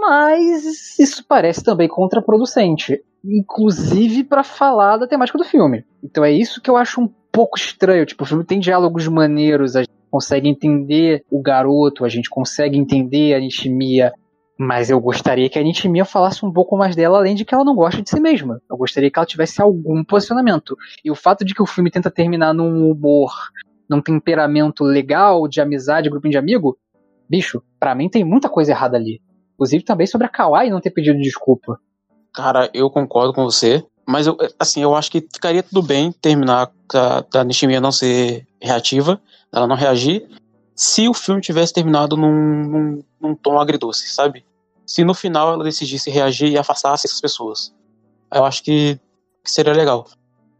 mas isso parece também contraproducente. Inclusive para falar da temática do filme. Então é isso que eu acho um pouco estranho. Tipo, o filme tem diálogos maneiros, a gente consegue entender o garoto, a gente consegue entender a Nishimiya. Mas eu gostaria que a Nishimiya falasse um pouco mais dela, além de que ela não gosta de si mesma. Eu gostaria que ela tivesse algum posicionamento. E o fato de que o filme tenta terminar num humor, num temperamento legal, de amizade, grupinho de amigo, bicho, pra mim tem muita coisa errada ali. Inclusive também sobre a Kawaii não ter pedido desculpa. Cara, eu concordo com você. Mas eu, assim, eu acho que ficaria tudo bem terminar da, da Nishimiya não ser reativa, ela não reagir, se o filme tivesse terminado num, num, num tom agridoce, sabe? Se no final ela decidisse reagir e afastasse essas pessoas. Eu acho que, que seria legal.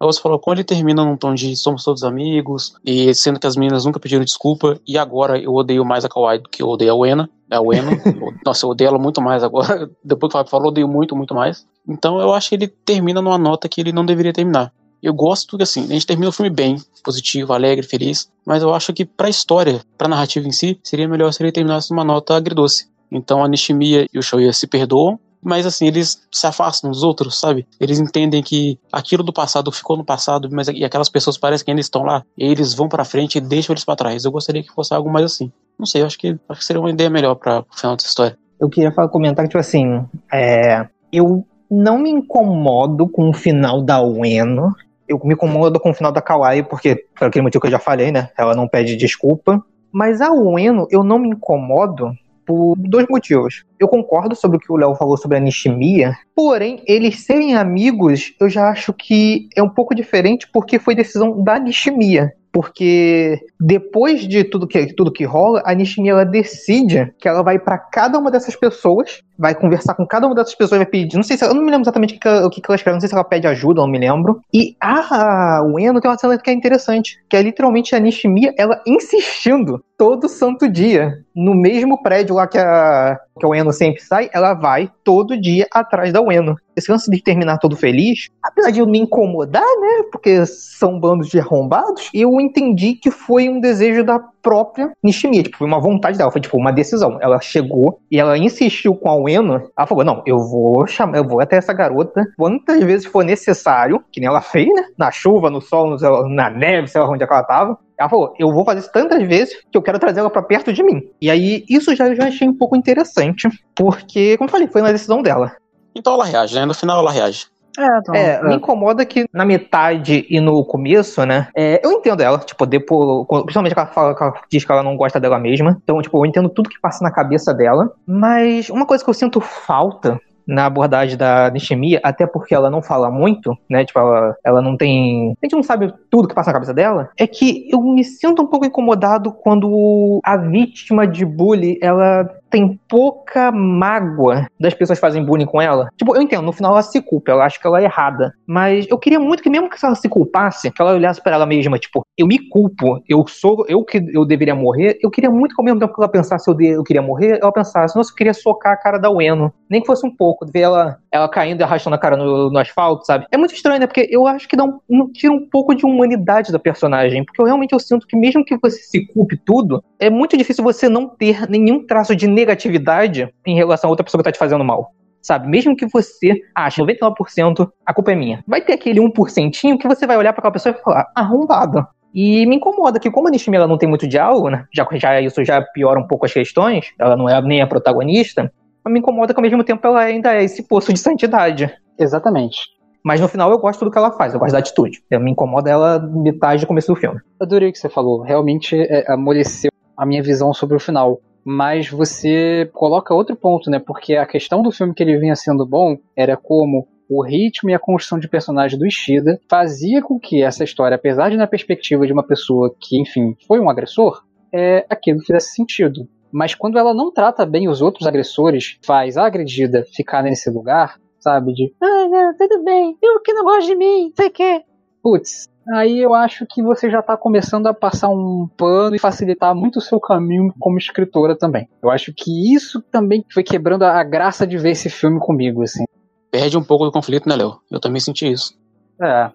Aí você falou, quando ele termina num tom de somos todos amigos, e sendo que as meninas nunca pediram desculpa, e agora eu odeio mais a Kawaii do que eu odeio a Uena. A Ueno. Nossa, eu odeio ela muito mais agora. Depois que o Fábio falou, eu odeio muito, muito mais. Então eu acho que ele termina numa nota que ele não deveria terminar. Eu gosto que assim, a gente termina o filme bem, positivo, alegre, feliz, mas eu acho que pra história, pra narrativa em si, seria melhor se ele terminasse numa nota agridoce. Então a Nishimiya e o Shoya se perdoam, mas assim, eles se afastam dos outros, sabe? Eles entendem que aquilo do passado ficou no passado, mas e aquelas pessoas parecem que ainda estão lá, e eles vão para frente e deixam eles para trás. Eu gostaria que fosse algo mais assim. Não sei, eu acho que, acho que seria uma ideia melhor para o final dessa história. Eu queria comentar que, tipo assim, é, eu não me incomodo com o final da Ueno. Eu me incomodo com o final da Kawaii, porque, por aquele motivo que eu já falei, né? Ela não pede desculpa. Mas a Ueno, eu não me incomodo por dois motivos. Eu concordo sobre o que o Léo falou sobre a Nishimiya, porém, eles serem amigos, eu já acho que é um pouco diferente porque foi decisão da Nishimiya. Porque depois de tudo que, tudo que rola, a Nishimiya ela decide que ela vai para cada uma dessas pessoas, vai conversar com cada uma dessas pessoas, vai pedir. Não sei se eu não me lembro exatamente o que, ela, o que ela não sei se ela pede ajuda, não me lembro. E a Ueno tem uma cena que é interessante, que é literalmente a Nishimiya ela insistindo todo santo dia no mesmo prédio lá que a, que a Ueno sempre sai, ela vai todo dia atrás da Ueno. Esse lance de terminar todo feliz, apesar de eu me incomodar, né? Porque são bandos de arrombados, eu entendi que foi um desejo da própria Nishimiya, tipo, foi uma vontade dela, foi tipo uma decisão. Ela chegou e ela insistiu com a Ueno, ela falou: "Não, eu vou chamar, eu vou até essa garota quantas vezes for necessário, que nem ela fez, né? Na chuva, no sol, no, na neve, sei lá onde é que ela tava. Ela falou: eu vou fazer isso tantas vezes que eu quero trazer ela para perto de mim. E aí, isso já, já achei um pouco interessante, porque, como eu falei, foi uma decisão dela. Então ela reage, né? No final ela reage. É, então, é, me incomoda que na metade e no começo, né? É, eu entendo ela, tipo, depois. Principalmente que ela, fala, que ela diz que ela não gosta dela mesma. Então, tipo, eu entendo tudo que passa na cabeça dela. Mas uma coisa que eu sinto falta na abordagem da Nishimiya, até porque ela não fala muito, né? Tipo, ela, ela não tem. A gente não sabe tudo que passa na cabeça dela. É que eu me sinto um pouco incomodado quando a vítima de bullying ela tem pouca mágoa das pessoas fazem bullying com ela. Tipo, eu entendo, no final ela se culpa, ela acha que ela é errada. Mas eu queria muito que, mesmo que ela se culpasse, que ela olhasse para ela mesma, tipo, eu me culpo, eu sou, eu que eu deveria morrer. Eu queria muito que ao mesmo tempo que ela pensasse eu, de, eu queria morrer, ela pensasse, nossa, eu queria socar a cara da Ueno. Nem que fosse um pouco, ver ela, ela caindo e arrastando a cara no, no asfalto, sabe? É muito estranho, né? Porque eu acho que dá um, um, tira um pouco de humanidade da personagem. Porque eu realmente eu sinto que mesmo que você se culpe tudo, é muito difícil você não ter nenhum traço de negatividade em relação a outra pessoa que tá te fazendo mal. Sabe? Mesmo que você ache 99% a culpa é minha. Vai ter aquele 1% que você vai olhar para aquela pessoa e falar, arrombado. E me incomoda que, como a Nishimi ela não tem muito diálogo, né? Já, já isso já piora um pouco as questões, ela não é nem a protagonista, mas me incomoda que ao mesmo tempo ela ainda é esse poço de santidade. Exatamente. Mas no final eu gosto do que ela faz, eu gosto da atitude. Eu me incomoda ela metade do começo do filme. Adorei o que você falou. Realmente é, amoleceu a minha visão sobre o final mas você coloca outro ponto, né? Porque a questão do filme que ele vinha sendo bom era como o ritmo e a construção de personagem do Ishida fazia com que essa história, apesar de na perspectiva de uma pessoa que, enfim, foi um agressor, é, aquilo fizesse sentido. Mas quando ela não trata bem os outros agressores, faz a agredida ficar nesse lugar, sabe? De, ah, não, tudo bem, eu que não gosto de mim, sei que. Putz, aí eu acho que você já está começando a passar um pano e facilitar muito o seu caminho como escritora também. Eu acho que isso também foi quebrando a graça de ver esse filme comigo, assim. Perde um pouco do conflito, né, Léo? Eu também senti isso. É,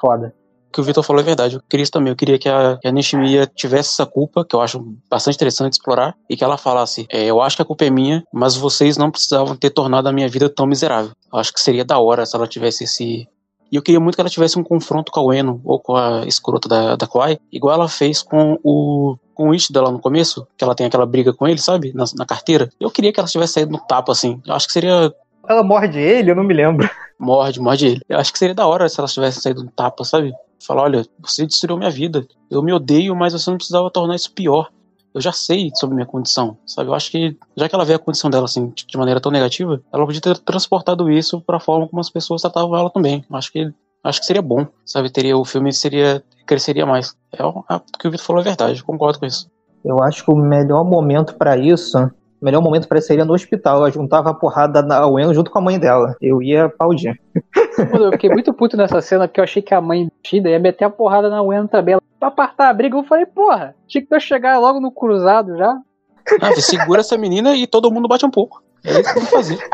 foda. Que o Vitor falou é verdade. Eu queria isso também. Eu queria que a, que a Nishimiya tivesse essa culpa, que eu acho bastante interessante explorar, e que ela falasse: é, Eu acho que a culpa é minha, mas vocês não precisavam ter tornado a minha vida tão miserável. Eu acho que seria da hora se ela tivesse esse, e eu queria muito que ela tivesse um confronto com a Ueno, ou com a escrota da, da Kwai, igual ela fez com o com o Ishida lá no começo, que ela tem aquela briga com ele, sabe? Na, na carteira. Eu queria que ela tivesse saído no tapa, assim. Eu acho que seria. Ela morde ele? Eu não me lembro. Morde, morde ele. Eu acho que seria da hora se ela tivesse saído no tapa, sabe? Falar, olha, você destruiu minha vida. Eu me odeio, mas você não precisava tornar isso pior. eu já sei sobre minha condição, sabe? Eu acho que, já que ela vê a condição dela assim, de maneira tão negativa, ela podia ter transportado isso pra forma como as pessoas tratavam ela também. Acho que acho que seria bom, sabe? Teria o filme seria cresceria mais. É o que o Vitor falou é verdade, concordo com isso. Eu acho que o melhor momento para isso, o melhor momento para isso seria no hospital. Ela juntava a porrada da Gwen junto com a mãe dela. Eu ia aplaudir. Eu fiquei muito puto nessa cena porque eu achei que a mãe Shida ia meter a porrada na Gwen também. Ela, pra apartar a briga, eu falei, porra, tinha que eu chegar logo no cruzado já. Ah, você segura essa menina e todo mundo bate um pouco. É isso que eu vou fazer.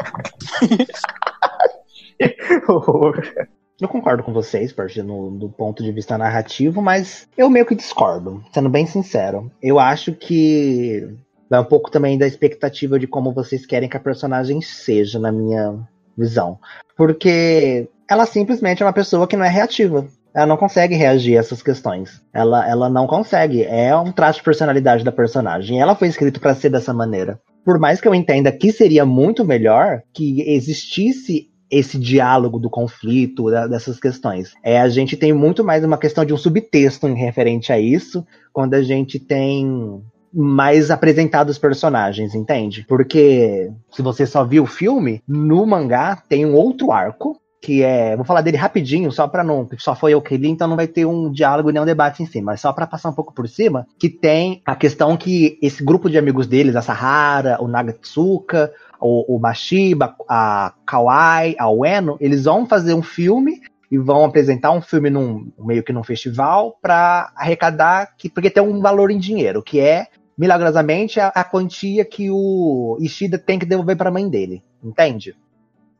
Eu concordo com vocês, partindo do ponto de vista narrativo, mas eu meio que discordo, sendo bem sincero. Eu acho que vai um pouco também da expectativa de como vocês querem que a personagem seja, na minha visão. Porque ela simplesmente é uma pessoa que não é reativa. Ela não consegue reagir a essas questões. Ela, ela não consegue. É um traço de personalidade da personagem. Ela foi escrita para ser dessa maneira. Por mais que eu entenda que seria muito melhor que existisse esse diálogo do conflito, dessas questões. É, a gente tem muito mais uma questão de um subtexto em referente a isso, quando a gente tem mais apresentado os personagens, entende? Porque se você só viu o filme, no mangá tem um outro arco que é, vou falar dele rapidinho, só para não, só foi eu que li, então não vai ter um diálogo nem um debate em cima, mas só para passar um pouco por cima, que tem a questão que esse grupo de amigos deles, a Sahara, o Nagatsuka, o, o Mashiba, a Kawai, a Ueno, eles vão fazer um filme e vão apresentar um filme num meio que num festival para arrecadar que porque tem um valor em dinheiro, que é milagrosamente a, a quantia que o Ishida tem que devolver para a mãe dele, entende?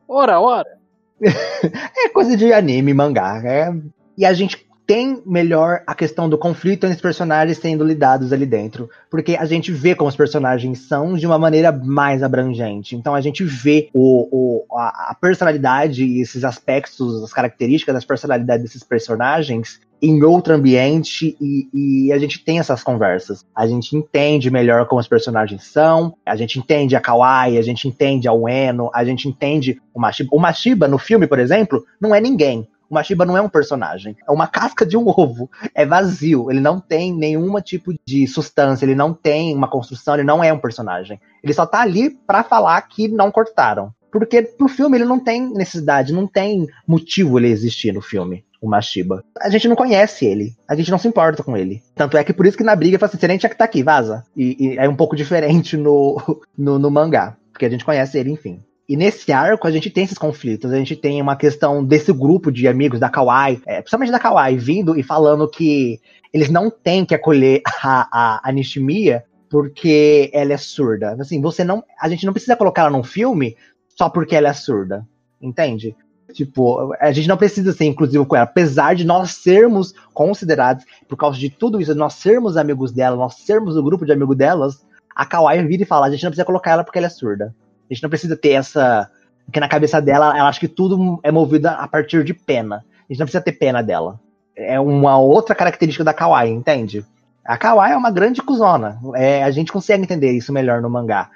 Ora, ora. é coisa de anime, mangá. É... E a gente tem melhor a questão do conflito entre os personagens sendo lidados ali dentro. Porque a gente vê como os personagens são de uma maneira mais abrangente. Então a gente vê o, o a, a, personalidade e esses aspectos, as características das personalidades desses personagens em outro ambiente e, e, a gente tem essas conversas. A gente entende melhor como os personagens são, a gente entende a Kawaii, a gente entende a Ueno, a gente entende o Mashiba. O Mashiba, no filme, por exemplo, não é ninguém. O Mashiba não é um personagem, é uma casca de um ovo. É vazio, ele não tem nenhum tipo de substância, ele não tem uma construção, ele não é um personagem. Ele só tá ali para falar que não cortaram. Porque pro filme ele não tem necessidade, não tem motivo ele existir no filme, o Mashiba. A gente não conhece ele, a gente não se importa com ele. Tanto é que por isso que na briga fala assim, você nem tinha que tá aqui, vaza. E, e, é um pouco diferente no, no, no mangá, porque a gente conhece ele, enfim. E nesse arco a gente tem esses conflitos. A gente tem uma questão desse grupo de amigos da Kawaii, é, principalmente da Kawaii, vindo e falando que eles não têm que acolher a, a, a Nishimiya porque ela é surda. Assim, você não, a gente não precisa colocar ela num filme só porque ela é surda, entende? Tipo, a gente não precisa ser inclusivo com ela, apesar de nós sermos considerados, por causa de tudo isso, nós sermos amigos dela, nós sermos o grupo de amigos delas, a Kawaii vira e fala, a gente não precisa colocar ela porque ela é surda. A gente não precisa ter essa. Porque na cabeça dela, ela acha que tudo é movido a partir de pena. A gente não precisa ter pena dela. É uma outra característica da Kawaii, entende? A Kawaii é uma grande cuzona. É, a gente consegue entender isso melhor no mangá.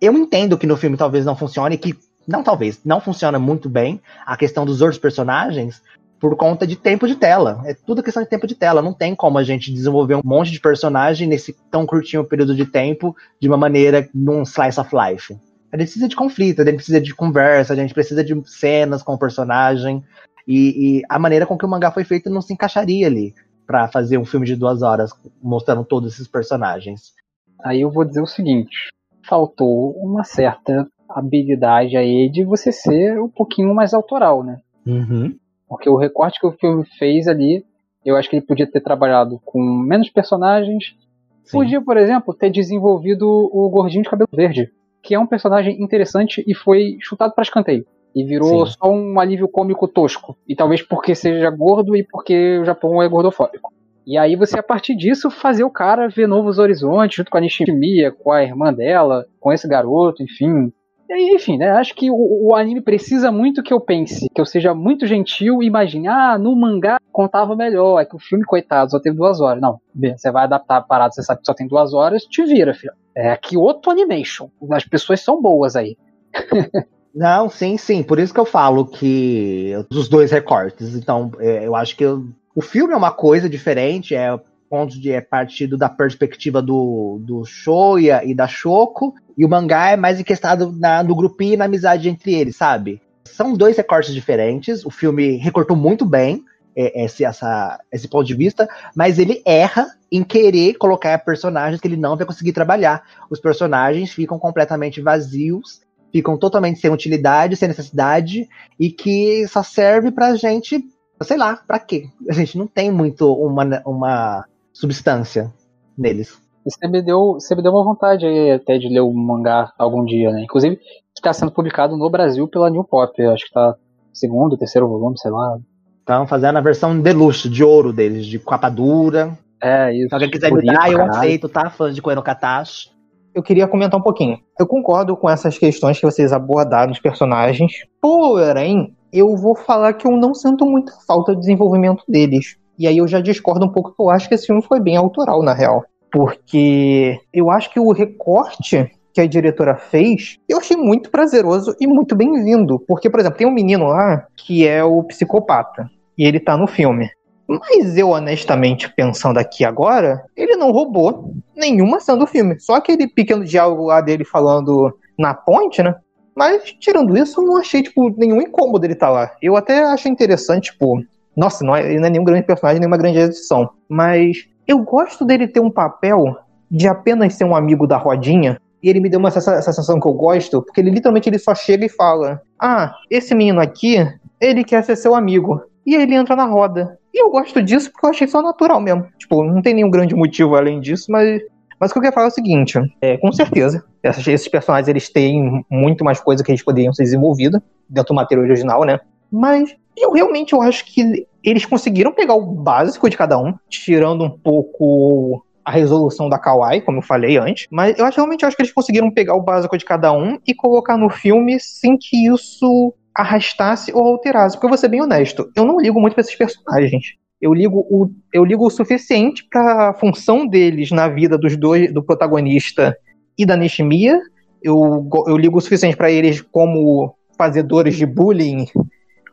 Eu entendo que no filme talvez não funcione, que não talvez, não funciona muito bem a questão dos outros personagens por conta de tempo de tela. É tudo questão de tempo de tela. Não tem como a gente desenvolver um monte de personagem nesse tão curtinho período de tempo de uma maneira num slice of life. A gente precisa de conflito, a gente precisa de conversa, a gente precisa de cenas com o personagem. E, e a maneira com que o mangá foi feito não se encaixaria ali para fazer um filme de duas horas mostrando todos esses personagens. Aí eu vou dizer o seguinte: faltou uma certa habilidade aí de você ser um pouquinho mais autoral, né? Uhum. Porque o recorte que o filme fez ali, eu acho que ele podia ter trabalhado com menos personagens. Sim. Podia, por exemplo, ter desenvolvido o gordinho de cabelo verde que é um personagem interessante e foi chutado para escanteio. E virou Sim. só um alívio cômico tosco. E talvez porque seja gordo e porque o Japão é gordofóbico. E aí você, a partir disso, fazer o cara ver novos horizontes, junto com a Nishimiya, com a irmã dela, com esse garoto, enfim. Enfim, né? Acho que o, o, anime precisa muito que eu pense, que eu seja muito gentil e imagine, ah, no mangá contava melhor, é que o filme, coitado, só teve duas horas. Não, bem, você vai adaptar a parada, você sabe que só tem duas horas, te vira, filho. É aqui outro animation. As pessoas são boas aí. Não, sim, sim. Por isso que eu falo que os dois recortes. Então, é, eu acho que eu, o filme é uma coisa diferente, é contos de é partido da perspectiva do, do Shoya e da Shoko, e o mangá é mais enquestado na, no grupinho e na amizade entre eles, sabe? São dois recortes diferentes, o filme recortou muito bem é, esse, essa, esse ponto de vista, mas ele erra em querer colocar personagens que ele não vai conseguir trabalhar. Os personagens ficam completamente vazios, ficam totalmente sem utilidade, sem necessidade, e que só serve pra gente, sei lá, pra quê? A gente não tem muito uma, uma substância neles. Você me, deu, você me deu uma vontade aí até de ler o mangá algum dia, né? Inclusive, está sendo publicado no Brasil pela New Pop. Acho que tá segundo, terceiro volume, sei lá. Estão fazendo a versão deluxe, de ouro deles, de capa dura. É, isso. Se alguém quiser me dar, eu aceito, tá? Fã de Koeno Katashi. Eu queria comentar um pouquinho. Eu concordo com essas questões que vocês abordaram dos personagens, porém, eu vou falar que eu não sinto muita falta de desenvolvimento deles. E aí eu já discordo um pouco, eu acho que esse filme foi bem autoral, na real. Porque eu acho que o recorte que a diretora fez, eu achei muito prazeroso e muito bem-vindo. Porque, por exemplo, tem um menino lá que é o psicopata. E ele tá no filme. Mas eu, honestamente, pensando aqui agora, ele não roubou nenhuma ação do filme. Só aquele pequeno diálogo lá dele falando na ponte, né? Mas, tirando isso, eu não achei, tipo, nenhum incômodo ele estar tá lá. Eu até achei interessante, tipo, nossa, não é, ele não é nenhum grande personagem, nenhuma grande edição. Mas eu gosto dele ter um papel de apenas ser um amigo da rodinha. E ele me deu uma essa sensação que eu gosto, porque ele literalmente ele só chega e fala: Ah, esse menino aqui, ele quer ser seu amigo. E aí ele entra na roda. E eu gosto disso porque eu achei só natural mesmo. Tipo, não tem nenhum grande motivo além disso, mas. Mas o que eu quero falar é o seguinte: é, com certeza, esses, esses personagens eles têm muito mais coisa que eles poderiam ser desenvolvida dentro do material original, né? Mas eu realmente eu acho que eles conseguiram pegar o básico de cada um, tirando um pouco a resolução da Kawaii, como eu falei antes, mas eu acho, realmente acho que eles conseguiram pegar o básico de cada um e colocar no filme sem que isso arrastasse ou alterasse. Porque eu vou ser bem honesto, eu não ligo muito pra esses personagens. Eu ligo o, eu ligo o suficiente para a função deles na vida dos dois, do protagonista e da Nishimiya. Eu, eu ligo o suficiente para eles como fazedores de bullying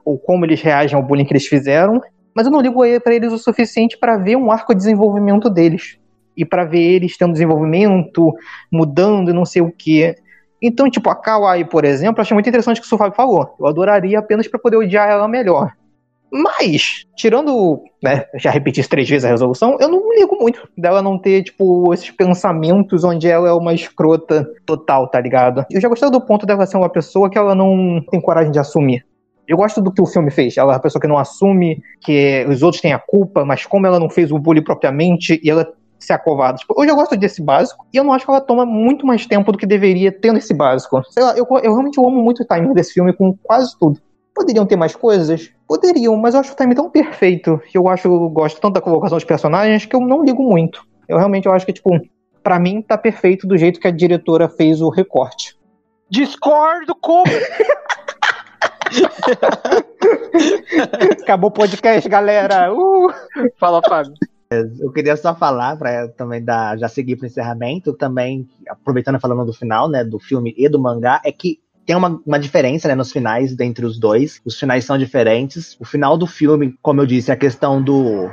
ou como eles reagem ao bullying que eles fizeram. Mas eu não ligo para eles o suficiente para ver um arco de desenvolvimento deles. E para ver eles tendo desenvolvimento, mudando e não sei o que. Então, tipo, a Kawaii, por exemplo, achei muito interessante o que o Fábio falou. Eu adoraria apenas para poder odiar ela melhor. Mas, tirando, né, já repeti isso três vezes a resolução, eu não ligo muito dela não ter, tipo, esses pensamentos onde ela é uma escrota total, tá ligado? Eu já gostei do ponto dela ser uma pessoa que ela não tem coragem de assumir. Eu gosto do que o filme fez. Ela é uma pessoa que não assume que os outros têm a culpa, mas como ela não fez o bullying propriamente, e ela ser acovarda. Tipo, eu já gosto desse básico e eu não acho que ela toma muito mais tempo do que deveria tendo esse básico. Sei lá, eu, eu realmente amo muito o timing desse filme com quase tudo. Poderiam ter mais coisas? Poderiam, mas eu acho o timing tão perfeito eu acho, eu gosto tanto da colocação dos personagens que eu não ligo muito. Eu realmente eu acho que, tipo, para mim tá perfeito do jeito que a diretora fez o recorte. Discordo com. Acabou o podcast, galera. Uh! Fala, Fábio. Eu queria só falar, para também dar, já seguir para o encerramento, também, aproveitando falando do final, né, do filme e do mangá, é que tem uma, uma diferença né, nos finais entre os dois. Os finais são diferentes. O final do filme, como eu disse, é a questão do,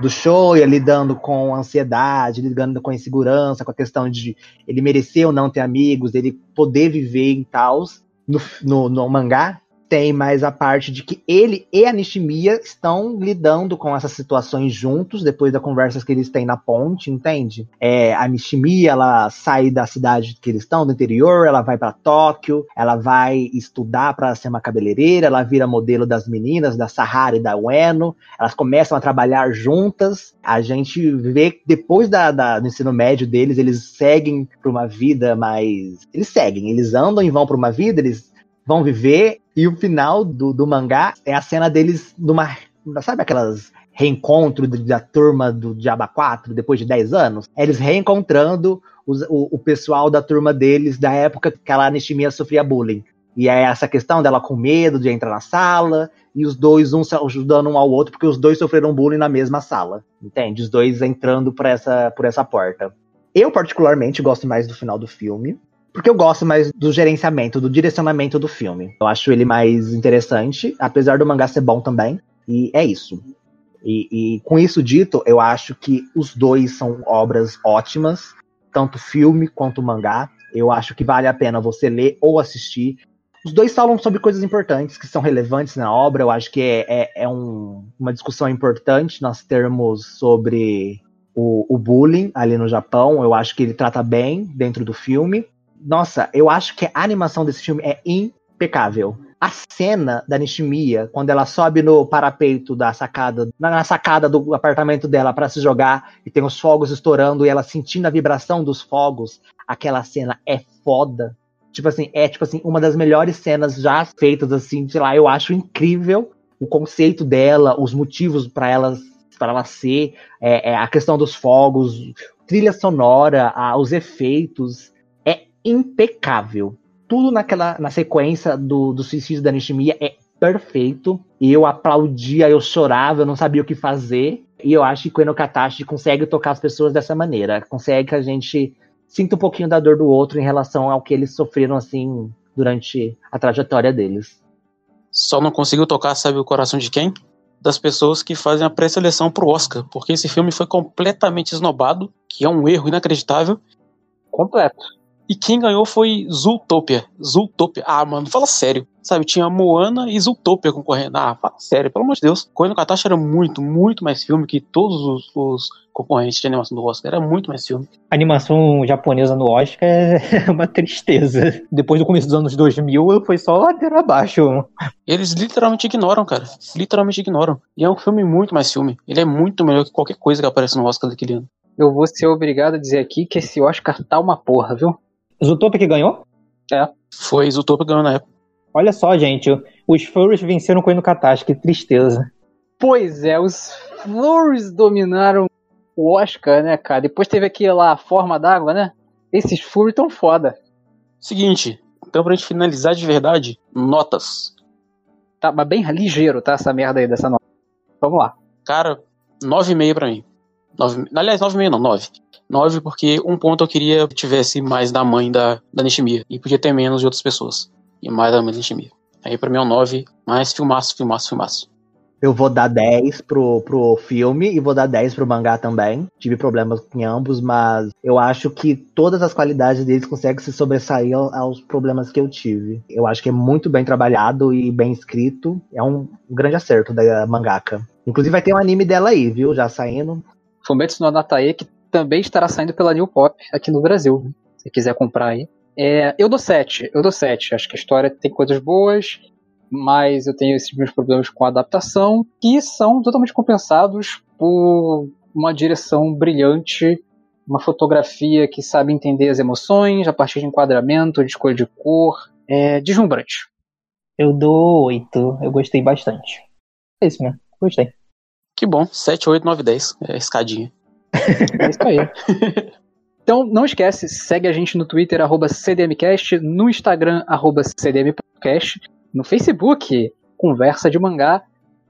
do Shoya lidando com ansiedade, lidando com insegurança, com a questão de ele merecer ou não ter amigos, ele poder viver em taus. No, no, no mangá, tem mais a parte de que ele e a Nishimiya estão lidando com essas situações juntos, depois das conversas que eles têm na ponte, entende? É, a Nishimiya, ela sai da cidade que eles estão, do interior, ela vai para Tóquio, ela vai estudar para ser uma cabeleireira, ela vira modelo das meninas, da Sahara e da Ueno, elas começam a trabalhar juntas, a gente vê que depois da, da, do ensino médio deles, eles seguem para uma vida mais... Eles seguem, eles andam e vão para uma vida, eles vão viver e o final do, do mangá é a cena deles numa. Sabe aquelas reencontro da turma do Diaba 4 depois de 10 anos? Eles reencontrando os, o, o, pessoal da turma deles da época que a Nishimiya sofria bullying. E é essa questão dela com medo de entrar na sala e os dois um ajudando um ao outro porque os dois sofreram bullying na mesma sala. Entende? Os dois entrando por essa, por essa porta. Eu, particularmente, gosto mais do final do filme porque eu gosto mais do gerenciamento, do direcionamento do filme. Eu acho ele mais interessante, apesar do mangá ser bom também. E é isso. E, e com isso dito, eu acho que os dois são obras ótimas, tanto filme quanto mangá. Eu acho que vale a pena você ler ou assistir. Os dois falam sobre coisas importantes que são relevantes na obra. Eu acho que é, é, é um, uma discussão importante nós termos sobre o, o, bullying ali no Japão. Eu acho que ele trata bem dentro do filme. Nossa, eu acho que a animação desse filme é impecável. A cena da Nishimiya, quando ela sobe no parapeito da sacada, na sacada do apartamento dela para se jogar e tem os fogos estourando e ela sentindo a vibração dos fogos, aquela cena é foda. Tipo assim, é tipo assim, uma das melhores cenas já feitas assim, sei lá, eu acho incrível o conceito dela, os motivos para ela para ela ser, é, é, a questão dos fogos, trilha sonora, a, os efeitos, impecável tudo naquela na sequência do, do suicídio da Nishimiya é perfeito. E eu aplaudia, eu chorava, eu não sabia o que fazer. E eu acho que o Enokatashi consegue tocar as pessoas dessa maneira. Consegue que a gente sinta um pouquinho da dor do outro em relação ao que eles sofreram assim durante a trajetória deles. Só não conseguiu tocar, sabe o coração de quem? Das pessoas que fazem a pré-seleção pro Oscar, porque esse filme foi completamente esnobado, que é um erro inacreditável. Completo. E quem ganhou foi Zootopia. Zootopia. Ah, mano, fala sério. Sabe, tinha Moana e Zootopia concorrendo. Ah, fala sério, pelo amor de Deus. Coelho no Katashi era muito, muito mais filme que todos os, os concorrentes de animação do Oscar. Era muito mais filme. A animação japonesa no Oscar é uma tristeza. Depois do começo dos anos 2000, foi só ladeira abaixo. Eles literalmente ignoram, cara. Literalmente ignoram. E é um filme muito mais filme. Ele é muito melhor que qualquer coisa que aparece no Oscar daquele ano. Eu vou ser obrigado a dizer aqui que esse Oscar tá uma porra, viu? Zootopia que ganhou? É. Foi Zootopia que ganhou na época. Olha só, gente, os furries venceram com o Katashi, que tristeza. Pois é, os furries dominaram o Oscar, né, cara? Depois teve aqui lá a forma d'água, né? Esses furries tão foda. Seguinte, então pra gente finalizar de verdade, notas. Tá, mas bem ligeiro, tá? Essa merda aí dessa nota. Vamos lá. Cara, 9,5 pra mim. 9, aliás, 9,5 não, 9. 9 porque um ponto eu queria que tivesse mais da mãe da, da Nishimiya. E podia ter menos de outras pessoas. E mais da mãe da Nishimiya. Aí pra mim é um 9, mais filmaço, filmaço, filmaço. Eu vou dar 10 pro, pro filme e vou dar 10 pro mangá também. Tive problemas em ambos, mas eu acho que todas as qualidades deles conseguem se sobressair aos problemas que eu tive. Eu acho que é muito bem trabalhado e bem escrito. É um grande acerto da mangaka. Inclusive vai ter um anime dela aí, viu? Já saindo. Fumetsu no Anatae, que também estará saindo pela New Pop aqui no Brasil. Se quiser comprar aí. É, eu dou 7, eu dou 7. Acho que a história tem coisas boas, mas eu tenho esses meus problemas com a adaptação, que são totalmente compensados por uma direção brilhante, uma fotografia que sabe entender as emoções a partir de enquadramento, de escolha de cor. É deslumbrante. Eu dou 8, eu gostei bastante. É isso mesmo, gostei. Que bom, 7, 8, 9, 10. É escadinha. É isso aí. Então, não esquece, segue a gente no Twitter, arroba CDMcast, no Instagram, arroba CDMpodcast, no Facebook, Conversa de Mangá.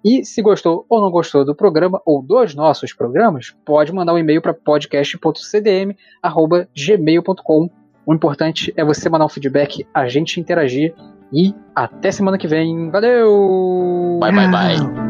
E se gostou ou não gostou do programa ou dos nossos programas, pode mandar um e-mail para podcast.cdm.gmail.com. O importante é você mandar um feedback, a gente interagir. E até semana que vem. Valeu! Bye, bye, bye.